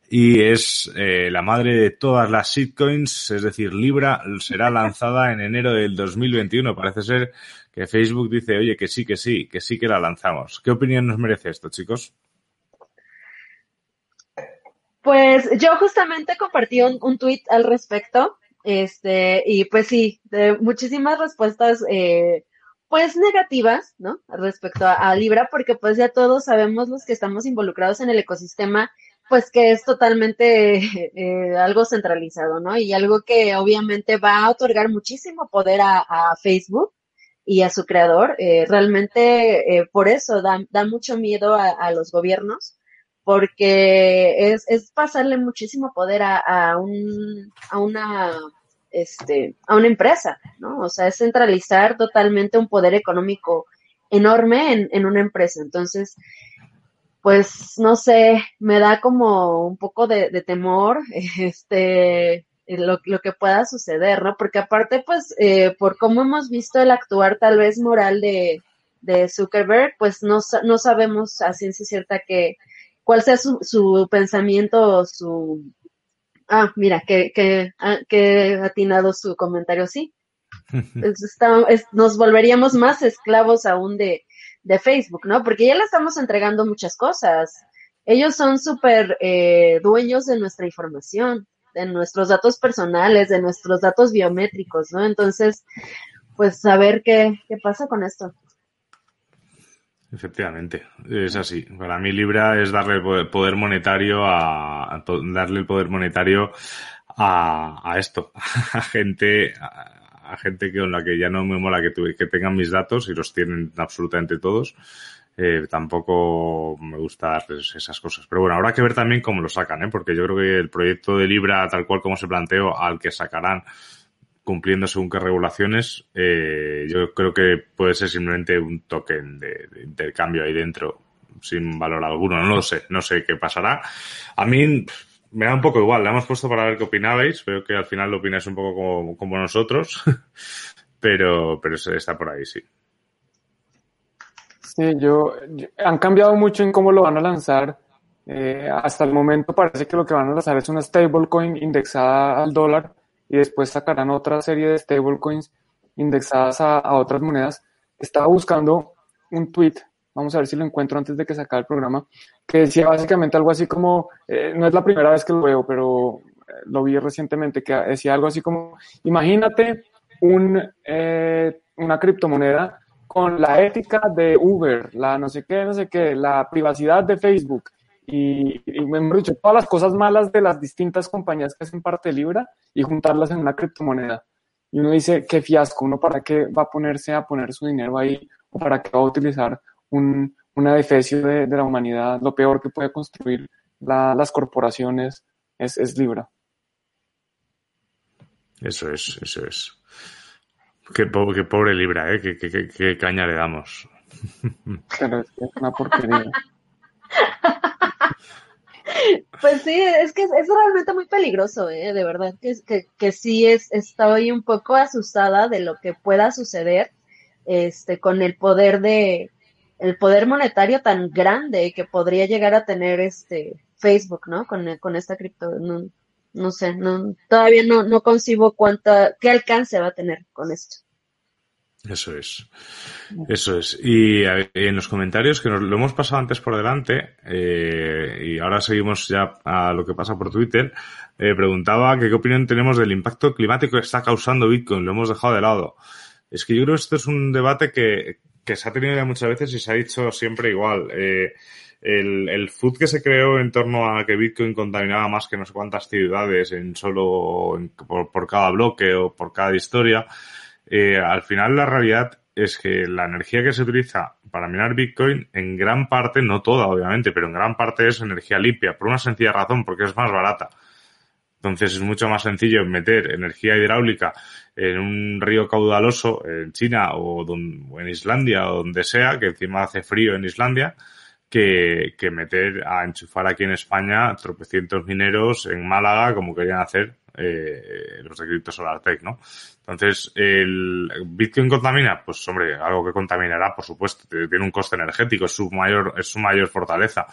Y es eh, la madre de todas las shitcoins, es decir, Libra será lanzada en enero del 2021. Parece ser que Facebook dice, oye, que sí, que sí, que sí que la lanzamos. ¿Qué opinión nos merece esto, chicos? Pues yo justamente compartí un, un tweet al respecto, este, y pues sí, de muchísimas respuestas, eh, pues negativas, ¿no? Respecto a, Libra, porque pues ya todos sabemos los que estamos involucrados en el ecosistema, pues que es totalmente (laughs) eh, algo centralizado, ¿no? Y algo que obviamente va a otorgar muchísimo poder a, Facebook y a su creador. Eh, realmente eh, por eso da, da mucho miedo a los gobiernos porque es, es pasarle muchísimo poder a, a, un, a una este, a una empresa, ¿no? O sea, es centralizar totalmente un poder económico enorme en, en una empresa. Entonces, pues, no sé, me da como un poco de, de temor, (laughs) este, lo, lo, que pueda suceder, ¿no? Porque aparte, pues, eh, por cómo hemos visto el actuar tal vez moral de, de Zuckerberg, pues no, no sabemos a ciencia cierta que, cuál sea su, su pensamiento, su... Ah, mira, que, que, ah, que atinado su comentario, sí. (laughs) Está, es, nos volveríamos más esclavos aún de, de Facebook, ¿no? Porque ya le estamos entregando muchas cosas. Ellos son súper eh, dueños de nuestra información, de nuestros datos personales, de nuestros datos biométricos, ¿no? Entonces, pues saber qué, qué pasa con esto. Efectivamente, es así. Para mí Libra es darle el poder monetario a, darle el poder monetario a, a esto, (laughs) a gente, a, gente que con la que ya no me mola que, que tengan mis datos y los tienen absolutamente todos. Eh, tampoco me gusta darles esas cosas. Pero bueno, habrá que ver también cómo lo sacan, ¿eh? porque yo creo que el proyecto de Libra, tal cual como se planteó, al que sacarán cumpliendo según qué regulaciones, eh, yo creo que puede ser simplemente un token de, intercambio ahí dentro, sin valor alguno. No lo sé, no sé qué pasará. A mí me da un poco igual, la hemos puesto para ver qué opinabais. Veo que al final lo opináis un poco como, como nosotros, (laughs) pero, pero está por ahí, sí. Sí, yo, yo, han cambiado mucho en cómo lo van a lanzar. Eh, hasta el momento parece que lo que van a lanzar es una stablecoin indexada al dólar y después sacarán otra serie de stablecoins indexadas a, otras monedas. Estaba buscando un tweet, vamos a ver si lo encuentro antes de que sacara el programa, que decía básicamente algo así como, eh, no es la primera vez que lo veo, pero eh, lo vi recientemente, que decía algo así como, imagínate eh, una criptomoneda con la ética de Uber, la no sé qué, no sé qué, la privacidad de Facebook y, y mejor dicho, todas las cosas malas de las distintas compañías que hacen parte de Libra y juntarlas en una criptomoneda. Y uno dice, qué fiasco, uno para qué va a ponerse a poner su dinero ahí o para qué va a utilizar un, una defecio de, de, la humanidad. Lo peor que puede construir la, las corporaciones es, es Libra. Eso es, eso es. Qué, pobre, qué pobre Libra, ¿eh? Qué, qué, qué, qué caña le damos. Pero es una porquería. (laughs) Pues sí, es que es, realmente muy peligroso, ¿eh? de verdad, que, que, que sí es, estoy un poco asustada de lo que pueda suceder este, con el poder de, el poder monetario tan grande que podría llegar a tener este Facebook, ¿no? Con, con esta cripto, no, no sé, no, todavía no, no concibo cuánta, qué alcance va a tener con esto. Eso es. Eso es. Y en los comentarios, que nos lo hemos pasado antes por delante, eh, y ahora seguimos ya a lo que pasa por Twitter, eh, preguntaba que qué opinión tenemos del impacto climático que está causando Bitcoin. Lo hemos dejado de lado. Es que yo creo que esto es un debate que, que se ha tenido ya muchas veces y se ha dicho siempre igual. Eh, el, el food que se creó en torno a que Bitcoin contaminaba más que no sé cuántas ciudades en solo en, por, por cada bloque o por cada historia, eh, al final la realidad es que la energía que se utiliza para minar Bitcoin, en gran parte, no toda obviamente, pero en gran parte es energía limpia, por una sencilla razón, porque es más barata. Entonces es mucho más sencillo meter energía hidráulica en un río caudaloso en China o, don, o en Islandia o donde sea, que encima hace frío en Islandia, que, que, meter a enchufar aquí en España tropecientos mineros en Málaga, como querían hacer eh, los de Crypto Solar Tech, ¿no? Entonces, ¿el Bitcoin contamina? Pues hombre, algo que contaminará, por supuesto, tiene un coste energético, es su mayor, es su mayor fortaleza.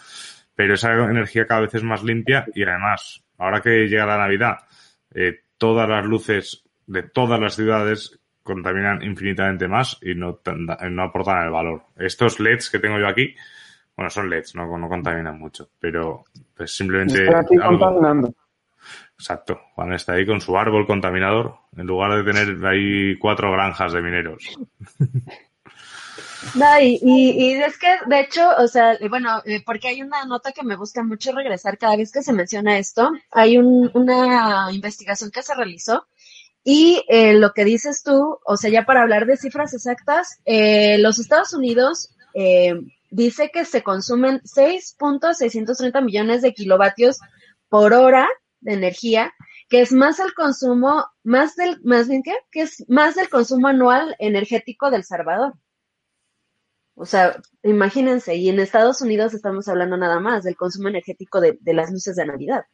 Pero esa energía cada vez es más limpia y además, ahora que llega la Navidad, eh, todas las luces de todas las ciudades contaminan infinitamente más y no, no aportan el valor. Estos LEDs que tengo yo aquí, bueno, son LEDs, no, no contaminan mucho, pero pues simplemente... Estoy aquí algo... contaminando. Exacto, Juan está ahí con su árbol contaminador, en lugar de tener ahí cuatro granjas de mineros. No, y, y, es que, de hecho, o sea, bueno, eh, porque hay una nota que me gusta mucho regresar cada vez que se menciona esto. Hay un, una investigación que se realizó y eh, lo que dices tú, o sea, ya para hablar de cifras exactas, eh, los Estados Unidos eh, dice que se consumen 6.630 millones de kilovatios por hora de energía, que es más el consumo, más del, más bien qué, que es más del consumo anual energético del Salvador. O sea, imagínense, y en Estados Unidos estamos hablando nada más del consumo energético de, de las luces de Navidad.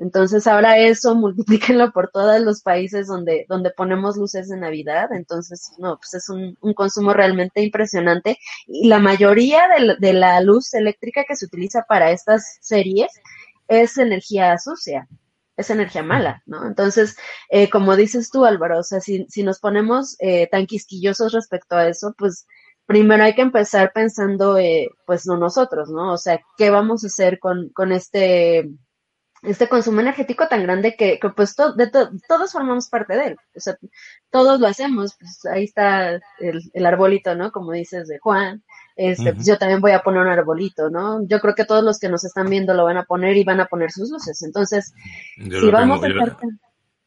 Entonces ahora eso (laughs) multiplíquenlo por todos los países donde, donde ponemos luces de Navidad. Entonces, no, pues es un, un consumo realmente impresionante. Y la mayoría de, de, la luz eléctrica que se utiliza para estas series es energía sucia, es energía mala, ¿no? Entonces, eh, como dices tú, Álvaro, o sea, si, si nos ponemos eh, tan quisquillosos respecto a eso, pues primero hay que empezar pensando, eh, pues no nosotros, ¿no? O sea, ¿qué vamos a hacer con, con este este consumo energético tan grande que, que pues to, de to, todos formamos parte de él, o sea, todos lo hacemos, pues ahí está el, el arbolito, ¿no? Como dices de Juan, este, uh -huh. pues yo también voy a poner un arbolito, ¿no? Yo creo que todos los que nos están viendo lo van a poner y van a poner sus luces, entonces, yo si vamos tengo, a estar...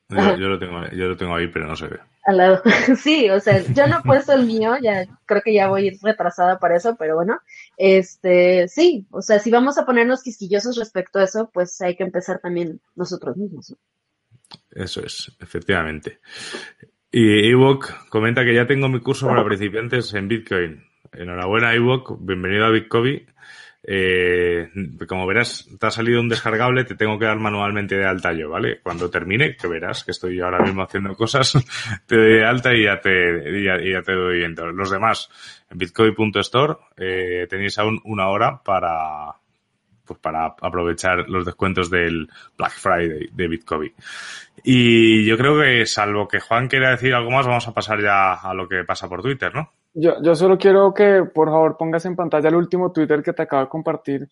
Yo, yo, lo tengo, yo lo tengo ahí, pero no se ve. Al lado. (laughs) Sí, o sea, yo no he puesto el mío, ya creo que ya voy retrasada para eso, pero bueno, este, sí, o sea, si vamos a ponernos quisquillosos respecto a eso, pues hay que empezar también nosotros mismos. Eso es, efectivamente. Y Ewok comenta que ya tengo mi curso para principiantes en Bitcoin. Enhorabuena, Ewok. Bienvenido a Bitcoin. Eh, como verás, te ha salido un descargable, te tengo que dar manualmente de alta yo, ¿vale? Cuando termine, que verás que estoy ahora mismo haciendo cosas, (laughs) te doy de alta y ya te, y ya, te doy viendo. Los demás, en bitcoin.store, eh, tenéis aún una hora para, pues para aprovechar los descuentos del Black Friday de Bitcoin. Y yo creo que, salvo que Juan quiera decir algo más, vamos a pasar ya a lo que pasa por Twitter, ¿no? Yo, yo solo quiero que por favor pongas en pantalla el último Twitter que te acabo de compartir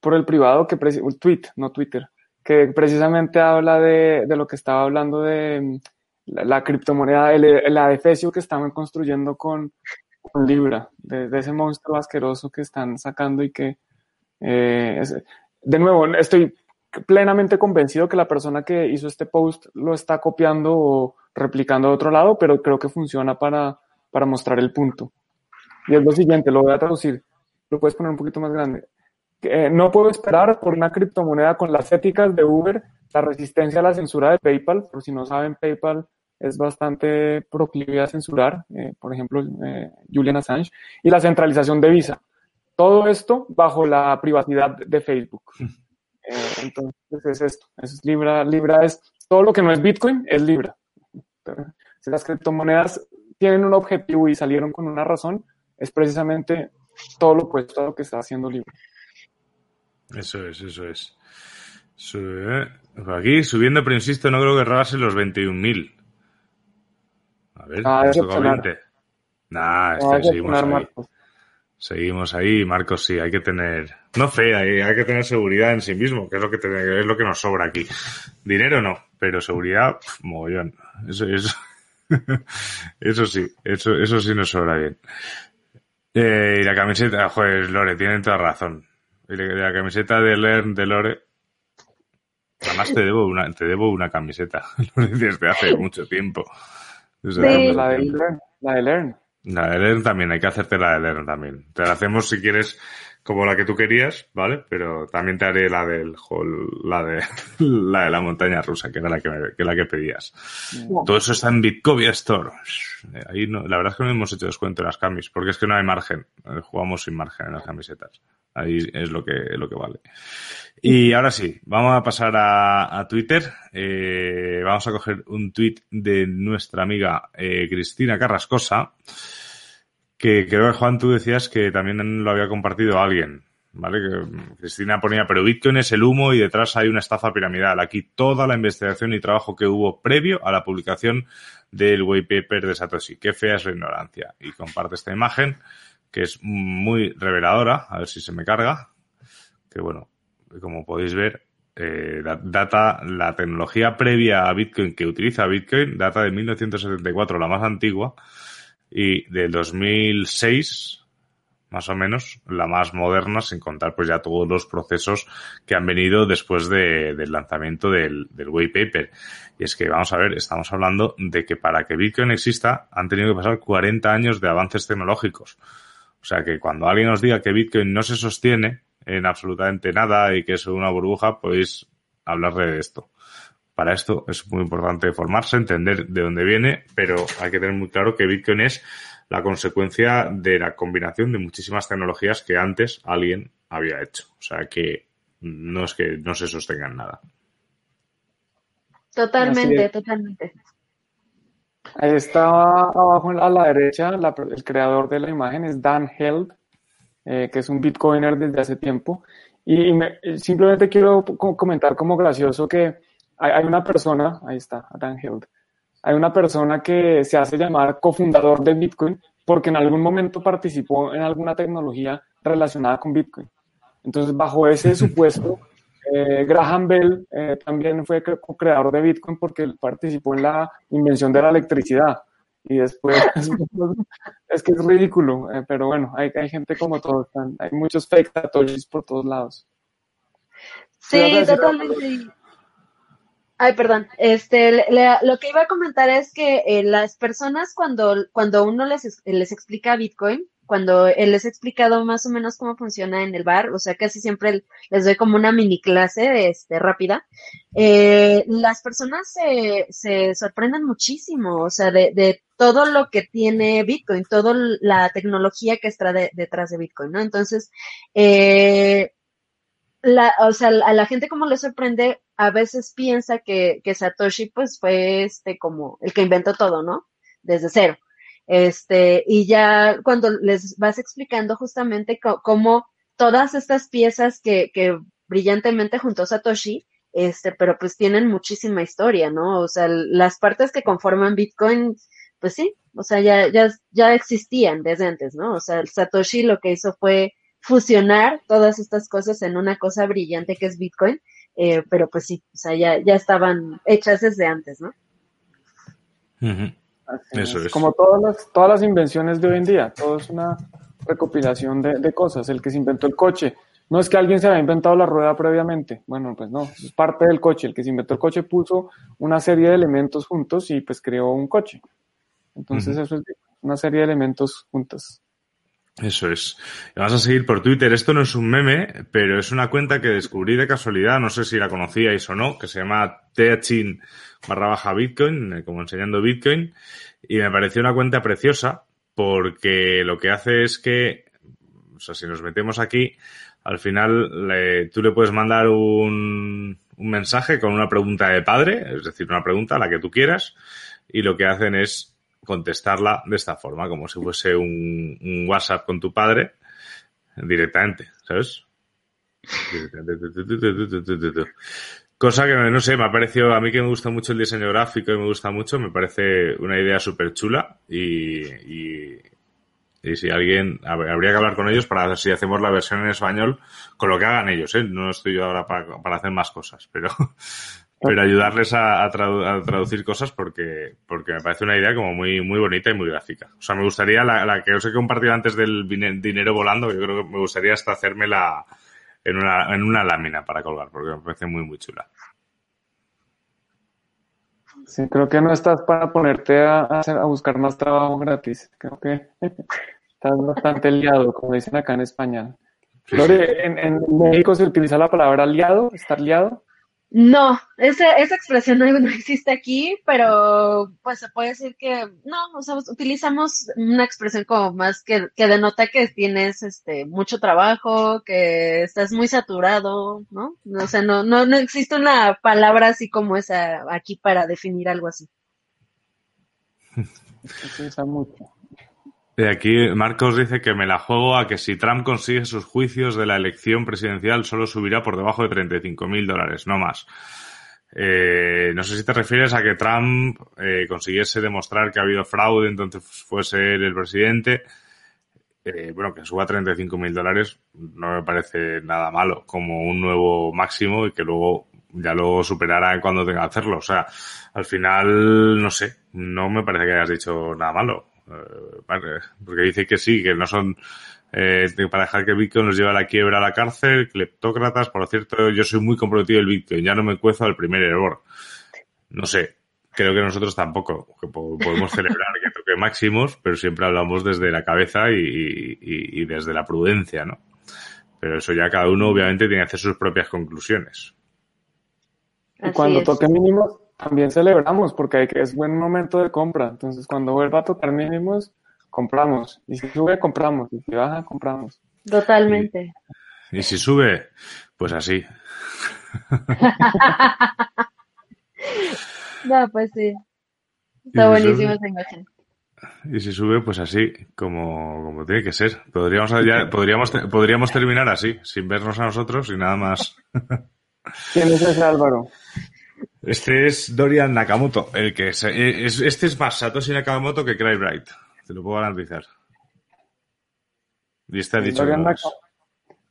por el privado, que un tweet, no Twitter, que precisamente habla de, lo que estaba hablando de mm, la, criptomoneda, el, la que estamos construyendo con, con Libra, de, ese monstruo asqueroso que están sacando y que, eh, de nuevo, estoy plenamente convencido que la persona que hizo este post lo está copiando o replicando de otro lado, pero creo que funciona para para mostrar el punto. Y es lo siguiente, lo voy a traducir. Lo puedes poner un poquito más grande. Eh, no puedo esperar por una criptomoneda con las éticas de Uber, la resistencia a la censura de PayPal. Por si no saben, PayPal es bastante proclive a censurar, eh, por ejemplo, eh, Julian Assange, y la centralización de Visa. Todo esto bajo la privacidad de Facebook. entonces es esto, es Libra. Libra es todo lo que no es Bitcoin, es Libra. Si las criptomonedas tienen un objetivo y salieron con una razón, es precisamente todo lo opuesto a lo que está haciendo Libra. Eso es, eso es. aquí subiendo, pero insisto, no creo que rebase los 21.000. A ver, ah, esto caliente. Nah, este, seguimos ahí. Seguimos ahí, Marcos, sí, hay que tener, no fe, hay, que tener seguridad en sí mismo, que es lo que, es lo que nos sobra aquí. Dinero no, pero seguridad, mogollón. Eso, eso, eso sí, eso, eso sí nos sobra bien. Eh, y la camiseta, joder, Lore, tienen toda razón. Y la, camiseta de Learn de Lore. Además te debo una, te debo una camiseta (laughs) desde hace mucho tiempo. la, de Learn, la de Learn. La de Learn también, hay que hacerte la de Learn también. Te la hacemos si quieres como la que tú querías, ¿vale? Pero también te haré la del la de (laughs) la de la montaña rusa, que era la que, que la que pedías. Todo eso está en Bitcovia Store. Ahí no, la verdad es que no hemos hecho descuento en las camis, porque es que no hay margen. Eh, jugamos sin margen en las camisetas. Ahí es lo que, lo que vale. Y ahora sí, vamos a pasar a, a Twitter. Eh, vamos a coger un tweet de nuestra amiga eh, Cristina Carrascosa que creo que Juan tú decías que también lo había compartido alguien, ¿vale? Que Cristina ponía, pero Bitcoin es el humo y detrás hay una estafa piramidal. Aquí toda la investigación y trabajo que hubo previo a la publicación del white paper de Satoshi. Qué fea es la ignorancia. Y comparte esta imagen que es muy reveladora, a ver si se me carga, que bueno, como podéis ver, eh, data la tecnología previa a Bitcoin que utiliza Bitcoin, data de 1974, la más antigua, y del 2006 más o menos, la más moderna, sin contar pues ya todos los procesos que han venido después de, del lanzamiento del, del white paper. Y es que, vamos a ver, estamos hablando de que para que Bitcoin exista han tenido que pasar 40 años de avances tecnológicos. O sea que cuando alguien nos diga que Bitcoin no se sostiene en absolutamente nada y que es una burbuja, podéis hablar de esto. Para esto es muy importante formarse, entender de dónde viene, pero hay que tener muy claro que Bitcoin es la consecuencia de la combinación de muchísimas tecnologías que antes alguien había hecho. O sea que no es que no se sostengan nada. Totalmente, totalmente. Ahí está abajo a la derecha, el creador de la imagen es Dan Held, eh, que es un bitcoiner desde hace tiempo. Y, simplemente quiero comentar como gracioso que hay, una persona, ahí está, Adam Held, hay una persona que se hace llamar cofundador de Bitcoin porque en algún momento participó en alguna tecnología relacionada con Bitcoin. Entonces, bajo ese (laughs) supuesto, eh, Graham Bell eh, también fue co-creador de Bitcoin porque participó en la invención de la electricidad. Y después, (laughs) es que es ridículo, eh, pero bueno, hay, hay gente como todos, hay muchos fake satoshis por todos lados. Sí, totalmente. Ay, perdón. Este, lo que iba a comentar es que eh, las personas cuando, cuando uno les, les explica Bitcoin, cuando les he explicado más o menos cómo funciona en el bar, o sea, casi siempre les doy como una mini clase este, rápida, eh, las personas se, se sorprenden muchísimo, o sea, de, de todo lo que tiene Bitcoin, toda la tecnología que está detrás de Bitcoin, ¿no? Entonces, eh, la, o sea, a la gente como le sorprende, a veces piensa que, Satoshi pues fue este como el que inventó todo, ¿no? Desde cero. Este, y ya cuando les vas explicando justamente cómo todas estas piezas que, que brillantemente juntó Satoshi, este, pero pues tienen muchísima historia, ¿no? O sea, las partes que conforman Bitcoin, pues sí, o sea, ya, ya, ya existían desde antes, ¿no? O sea, Satoshi lo que hizo fue fusionar todas estas cosas en una cosa brillante que es Bitcoin, eh, pero pues sí, o sea, ya, ya estaban hechas desde antes, ¿no? Eso es. Como todas las, todas las invenciones de hoy en día, todo es una recopilación de, de, cosas. El que se inventó el coche, no es que alguien se había inventado la rueda previamente, bueno, pues no, es parte del coche. El que se inventó el coche puso una serie de elementos juntos y pues creó un coche. Entonces eso es una serie de elementos juntos. Eso es. Vas a seguir por Twitter. Esto no es un meme, pero es una cuenta que descubrí de casualidad, no sé si la conocíais o no, que se llama Teachin barra baja Bitcoin, eh, como enseñando Bitcoin, y me pareció una cuenta preciosa porque lo que hace es que, o sea, si nos metemos aquí, al final le, tú le puedes mandar un, un mensaje con una pregunta de padre, es decir, una pregunta, la que tú quieras, y lo que hacen es contestarla de esta forma, como si fuese un, WhatsApp con tu padre directamente, ¿sabes? Cosa que, no sé, me ha parecido, a mí que me gusta mucho el diseño gráfico y me gusta mucho, me parece una idea súper chula y, y, y, si alguien, habría que hablar con ellos para ver si hacemos la versión en español con lo que hagan ellos, ¿eh? No estoy yo ahora para, para hacer más cosas, pero, pero ayudarles a, a, traducir cosas porque, porque me parece una idea como muy, muy bonita y muy gráfica. O sea, me gustaría la, la que os he compartido antes del dinero volando, yo creo que me gustaría hasta hacerme la en una, en una lámina para colgar, porque me parece muy, muy chula. Sí, creo que no estás para ponerte a, hacer, a buscar más trabajo gratis. Creo que (laughs) estás bastante liado, como dicen acá en España. en, en México se utiliza la palabra liado, estar liado. No, esa, esa expresión (laughs) no, existe aquí, pero pues se puede decir que no, o sea, utilizamos una expresión como más que, que denota que tienes este mucho trabajo, que estás muy saturado, ¿no? O sea, no, no, no existe una palabra así como esa aquí para definir algo así. (laughs) Se mucho. De aquí Marcos dice que me la juego a que si Trump consigue sus juicios de la elección presidencial solo subirá por debajo de 35 mil dólares, no más. Eh, no sé si te refieres a que Trump eh, consiguiese demostrar que ha habido fraude, entonces fuese el presidente. Eh, bueno, que suba 35 mil dólares no me parece nada malo, como un nuevo máximo y que luego ya lo superará cuando tenga que hacerlo. O sea, al final, no sé, no me parece que hayas dicho nada malo. Eh, porque dice que sí, que no son eh, para dejar que Bitcoin nos lleve a la quiebra a la cárcel, cleptócratas, por cierto, yo soy muy comprometido el Bitcoin, ya no me cuezo al primer error. No sé, creo que nosotros tampoco, que podemos celebrar que toque máximos, pero siempre hablamos desde la cabeza y, y, desde la prudencia, ¿no? Pero eso ya cada uno obviamente tiene que hacer sus propias conclusiones. Cuando toque mínimos, también celebramos porque es buen momento de compra. Entonces, cuando vuelva a tocar mínimos, compramos. Y si sube, compramos. Y si baja, compramos. Totalmente. Y, si sube, pues así. (laughs) no, pues sí. Está buenísimo esa imagen. Y si sube, pues así, como, como tiene que ser. Podríamos, ya, podríamos, podríamos terminar así, sin vernos a nosotros y nada más. ¿Quién es ese Álvaro? Este es Dorian Nakamoto, el que es, este es más Satoshi Nakamoto que Cry Bright, te lo puedo garantizar. Y ha dicho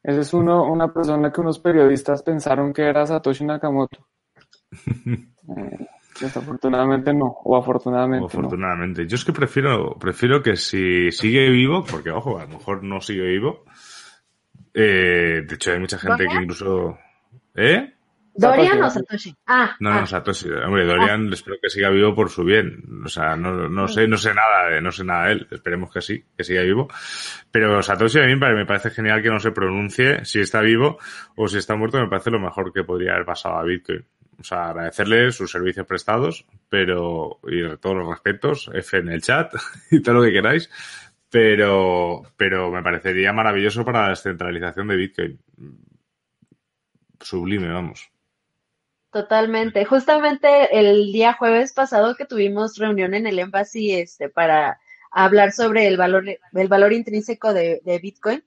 Ese es uno, una persona que unos periodistas pensaron que era Satoshi Nakamoto. (laughs) eh, desafortunadamente no, o afortunadamente. O afortunadamente. Yo es que prefiero, prefiero que si sigue vivo, porque ojo, a lo mejor no sigue vivo. Eh, de hecho, hay mucha gente que incluso. ¿Eh? ¿Dorian o Satoshi? Ah, no, no, ah. Satoshi. Hombre, Dorian espero que siga vivo por su bien. O sea, no, no sé, no sé nada de, no sé nada de él. Esperemos que sí, que siga vivo. Pero Satoshi a mí me parece genial que no se pronuncie si está vivo o si está muerto. Me parece lo mejor que podría haber pasado a Bitcoin. O sea, agradecerle sus servicios prestados, pero, y todos los respetos, F en el chat (laughs) y todo lo que queráis. Pero, pero me parecería maravilloso para la descentralización de Bitcoin. Sublime, vamos. Totalmente. Justamente el día jueves pasado que tuvimos reunión en el Embassy este, para hablar sobre el valor, el valor intrínseco de, de Bitcoin,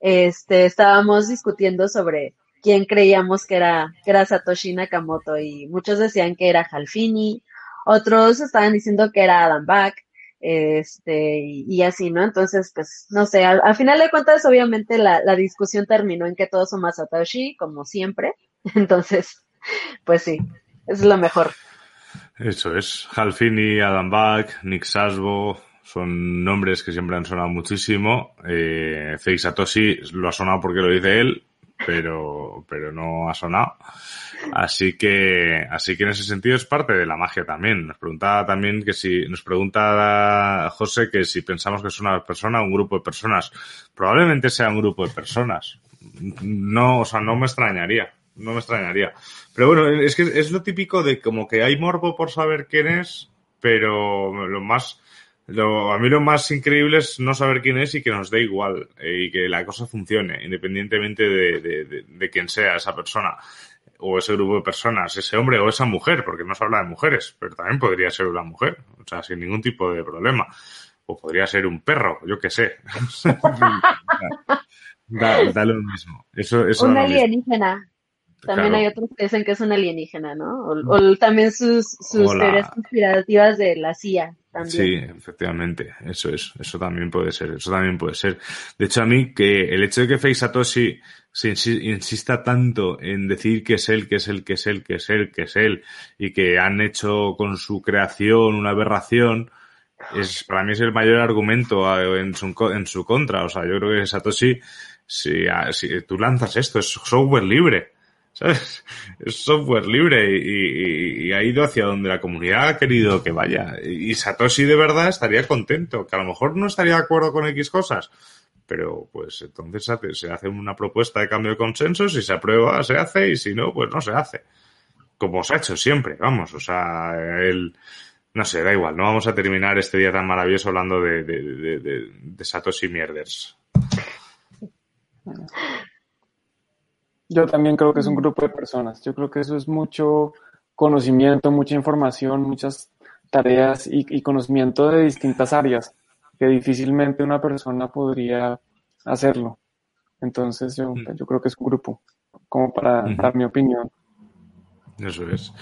este, estábamos discutiendo sobre quién creíamos que era, que era Satoshi Nakamoto y muchos decían que era Halfini, otros estaban diciendo que era Adam Back, este, y, así, ¿no? Entonces, pues, no sé, al, al final de cuentas, obviamente la, la discusión terminó en que todos somos Satoshi, como siempre, (laughs) entonces, pues sí, es lo mejor. Eso es. Halfini, Adam Back, Nick Sasbo, son nombres que siempre han sonado muchísimo. Eh, Fake lo ha sonado porque lo dice él, pero, pero no ha sonado. Así que, así que en ese sentido es parte de la magia también. Nos preguntaba también que si, nos pregunta José que si pensamos que es una persona un grupo de personas. Probablemente sea un grupo de personas. No, o sea, no me extrañaría. No me extrañaría. Pero bueno, es que es lo típico de como que hay morbo por saber quién es, pero lo más, lo, a mí lo más increíble es no saber quién es y que nos dé igual eh, y que la cosa funcione, independientemente de, de, de, de, quién sea esa persona o ese grupo de personas, ese hombre o esa mujer, porque no se habla de mujeres, pero también podría ser una mujer, o sea, sin ningún tipo de problema. O podría ser un perro, yo qué sé. (laughs) da, da, lo mismo. Eso, eso un alienígena. También claro. hay otros que dicen que es un alienígena, ¿no? O, o también sus, sus teorías conspirativas de la CIA. También. Sí, efectivamente, eso es, eso también puede ser, eso también puede ser. De hecho, a mí que el hecho de que Fake Satoshi se insista tanto en decir que es él, que es él, que es él, que es él, que es él, y que han hecho con su creación una aberración, es, para mí es el mayor argumento en su, en su contra. O sea, yo creo que Satoshi, si, si tú lanzas esto, es software libre ¿sabes? Es software libre y, ha ido hacia donde la comunidad ha querido que vaya. Y Satoshi de verdad estaría contento, que a lo mejor no estaría de acuerdo con X cosas, pero pues entonces se hace una propuesta de cambio de consenso, si se aprueba se hace y si no, pues no se hace. Como se ha hecho siempre, vamos, o sea, el... No sé, da igual, no vamos a terminar este día tan maravilloso hablando de Satoshi Mierders. Yo también creo que es un grupo de personas. Yo creo que eso es mucho conocimiento, mucha información, muchas tareas y, y conocimiento de distintas áreas que difícilmente una persona podría hacerlo. Entonces yo, yo creo que es un grupo, como para dar mi opinión. Eso es.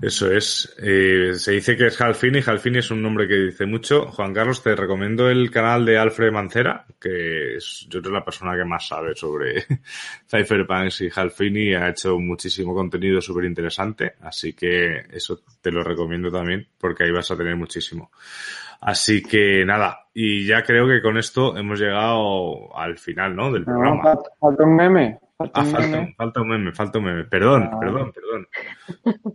Eso es. Eh, se dice que es Halfini. Halfini es un nombre que dice mucho. Juan Carlos, te recomiendo el canal de Alfred Mancera, que es, yo creo, la persona que más sabe sobre (laughs) Cypherpunks y Halfini. Ha hecho muchísimo contenido súper interesante. Así que eso te lo recomiendo también, porque ahí vas a tener muchísimo. Así que nada, y ya creo que con esto hemos llegado al final, ¿no? Del programa. Falta un meme. Falta, ah, un falta, meme. falta un meme, falta un meme. Perdón, ah. perdón, perdón.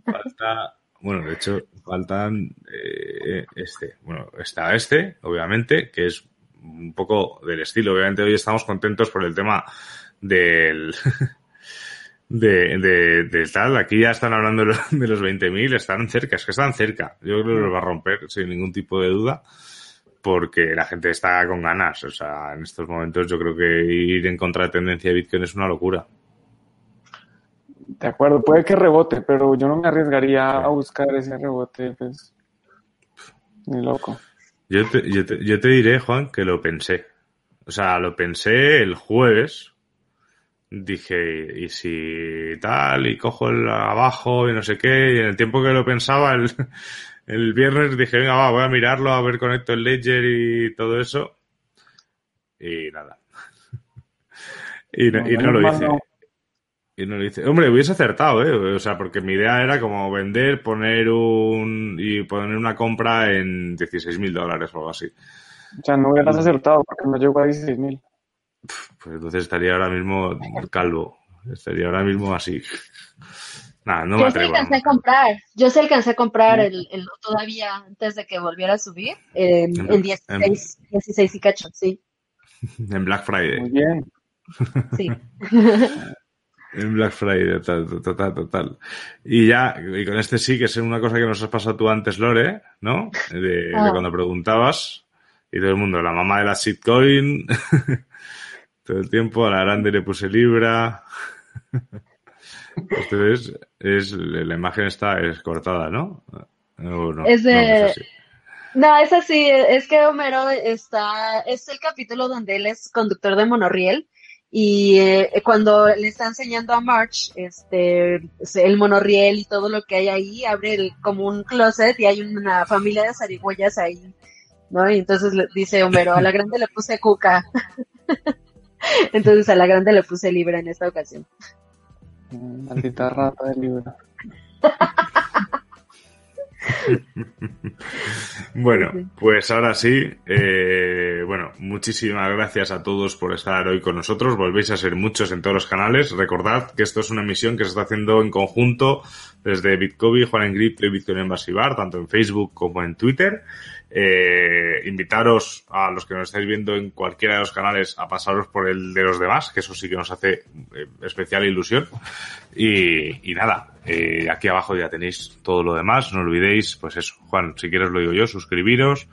Falta, bueno, de hecho, faltan eh, este. Bueno, está este, obviamente, que es un poco del estilo. Obviamente hoy estamos contentos por el tema del... (laughs) De, de, de, tal, aquí ya están hablando de los, de los 20.000, están cerca, es que están cerca. Yo creo que los va a romper sin ningún tipo de duda porque la gente está con ganas. O sea, en estos momentos yo creo que ir en contra de tendencia de Bitcoin es una locura. De acuerdo, puede que rebote, pero yo no me arriesgaría a buscar ese rebote, pues. Ni loco. Yo te, yo, te, yo te diré, Juan, que lo pensé. O sea, lo pensé el jueves. Dije, y si tal, y cojo el abajo y no sé qué, y en el tiempo que lo pensaba, el, el viernes dije, venga, va, voy a mirarlo, a ver conecto el Ledger y todo eso. Y nada. (laughs) y, no, y no lo hice. Y no lo hice. Hombre, hubiese acertado, ¿eh? O sea, porque mi idea era como vender, poner un. y poner una compra en 16 mil dólares o algo así. O sea, no hubieras acertado porque no llegó a 16 mil. Pues entonces estaría ahora mismo calvo. Estaría ahora mismo así. Nah, no me Yo sí atrevo. alcancé a comprar, yo sí alcancé a comprar el, el todavía antes de que volviera a subir, eh, En- en 16, 16 y cacho, sí, (laughs) En Black Friday. Muy bien. (laughs) sí. (laughs) En Black Friday, total, total, total. Y ya, y con este sí, que es una cosa que nos has pasado tú antes, Lore, ¿no? De, de Ah. cuando preguntabas, y todo el mundo, la mamá de la shitcoin, todo el tiempo, a la grande le puse Libra. Entonces, es, la imagen está es cortada, ¿no? No, Es de- no, es así. No, es así, es que Homero está, es el capítulo donde él es conductor de monorriel y eh, cuando le está enseñando a March este el monorriel y todo lo que hay ahí, abre el- como un closet y hay una familia de zarigüeyas ahí, ¿no? Y entonces dice Homero, a la (laughs) grande le puse cuca. (laughs) Entonces a la grande le puse libra en esta ocasión. Maldita rata del libro. (laughs) Bueno, pues ahora sí, eh, bueno, muchísimas gracias a todos por estar hoy con nosotros. Volvéis a ser muchos en todos los canales. Recordad que esto es una emisión que se está haciendo en conjunto desde Bitcoin, Juan Engrip y Bitcoin Embassy Bar, tanto en Facebook como en Twitter. Eh, invitaros a los que nos estáis viendo en cualquiera de los canales a pasaros por el de los demás, que eso sí que nos hace eh, especial ilusión. Y, y nada, eh, aquí abajo ya tenéis todo lo demás. No olvidéis, pues eso, Juan, si quieres lo digo yo, suscribiros,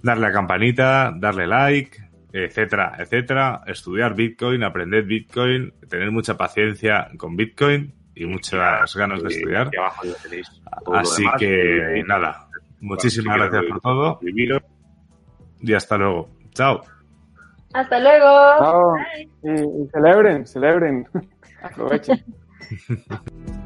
darle a campanita, darle like, etcétera, etcétera, estudiar Bitcoin, aprender Bitcoin, tener mucha paciencia con Bitcoin y muchas ganas de estudiar. aquí abajo ya tenéis todo lo Así demás. que nada, muchísimas gracias por todo y hasta luego. Chao. Hasta luego. Chao. Y, y celebren, celebren. (laughs) Aprovechen. (laughs)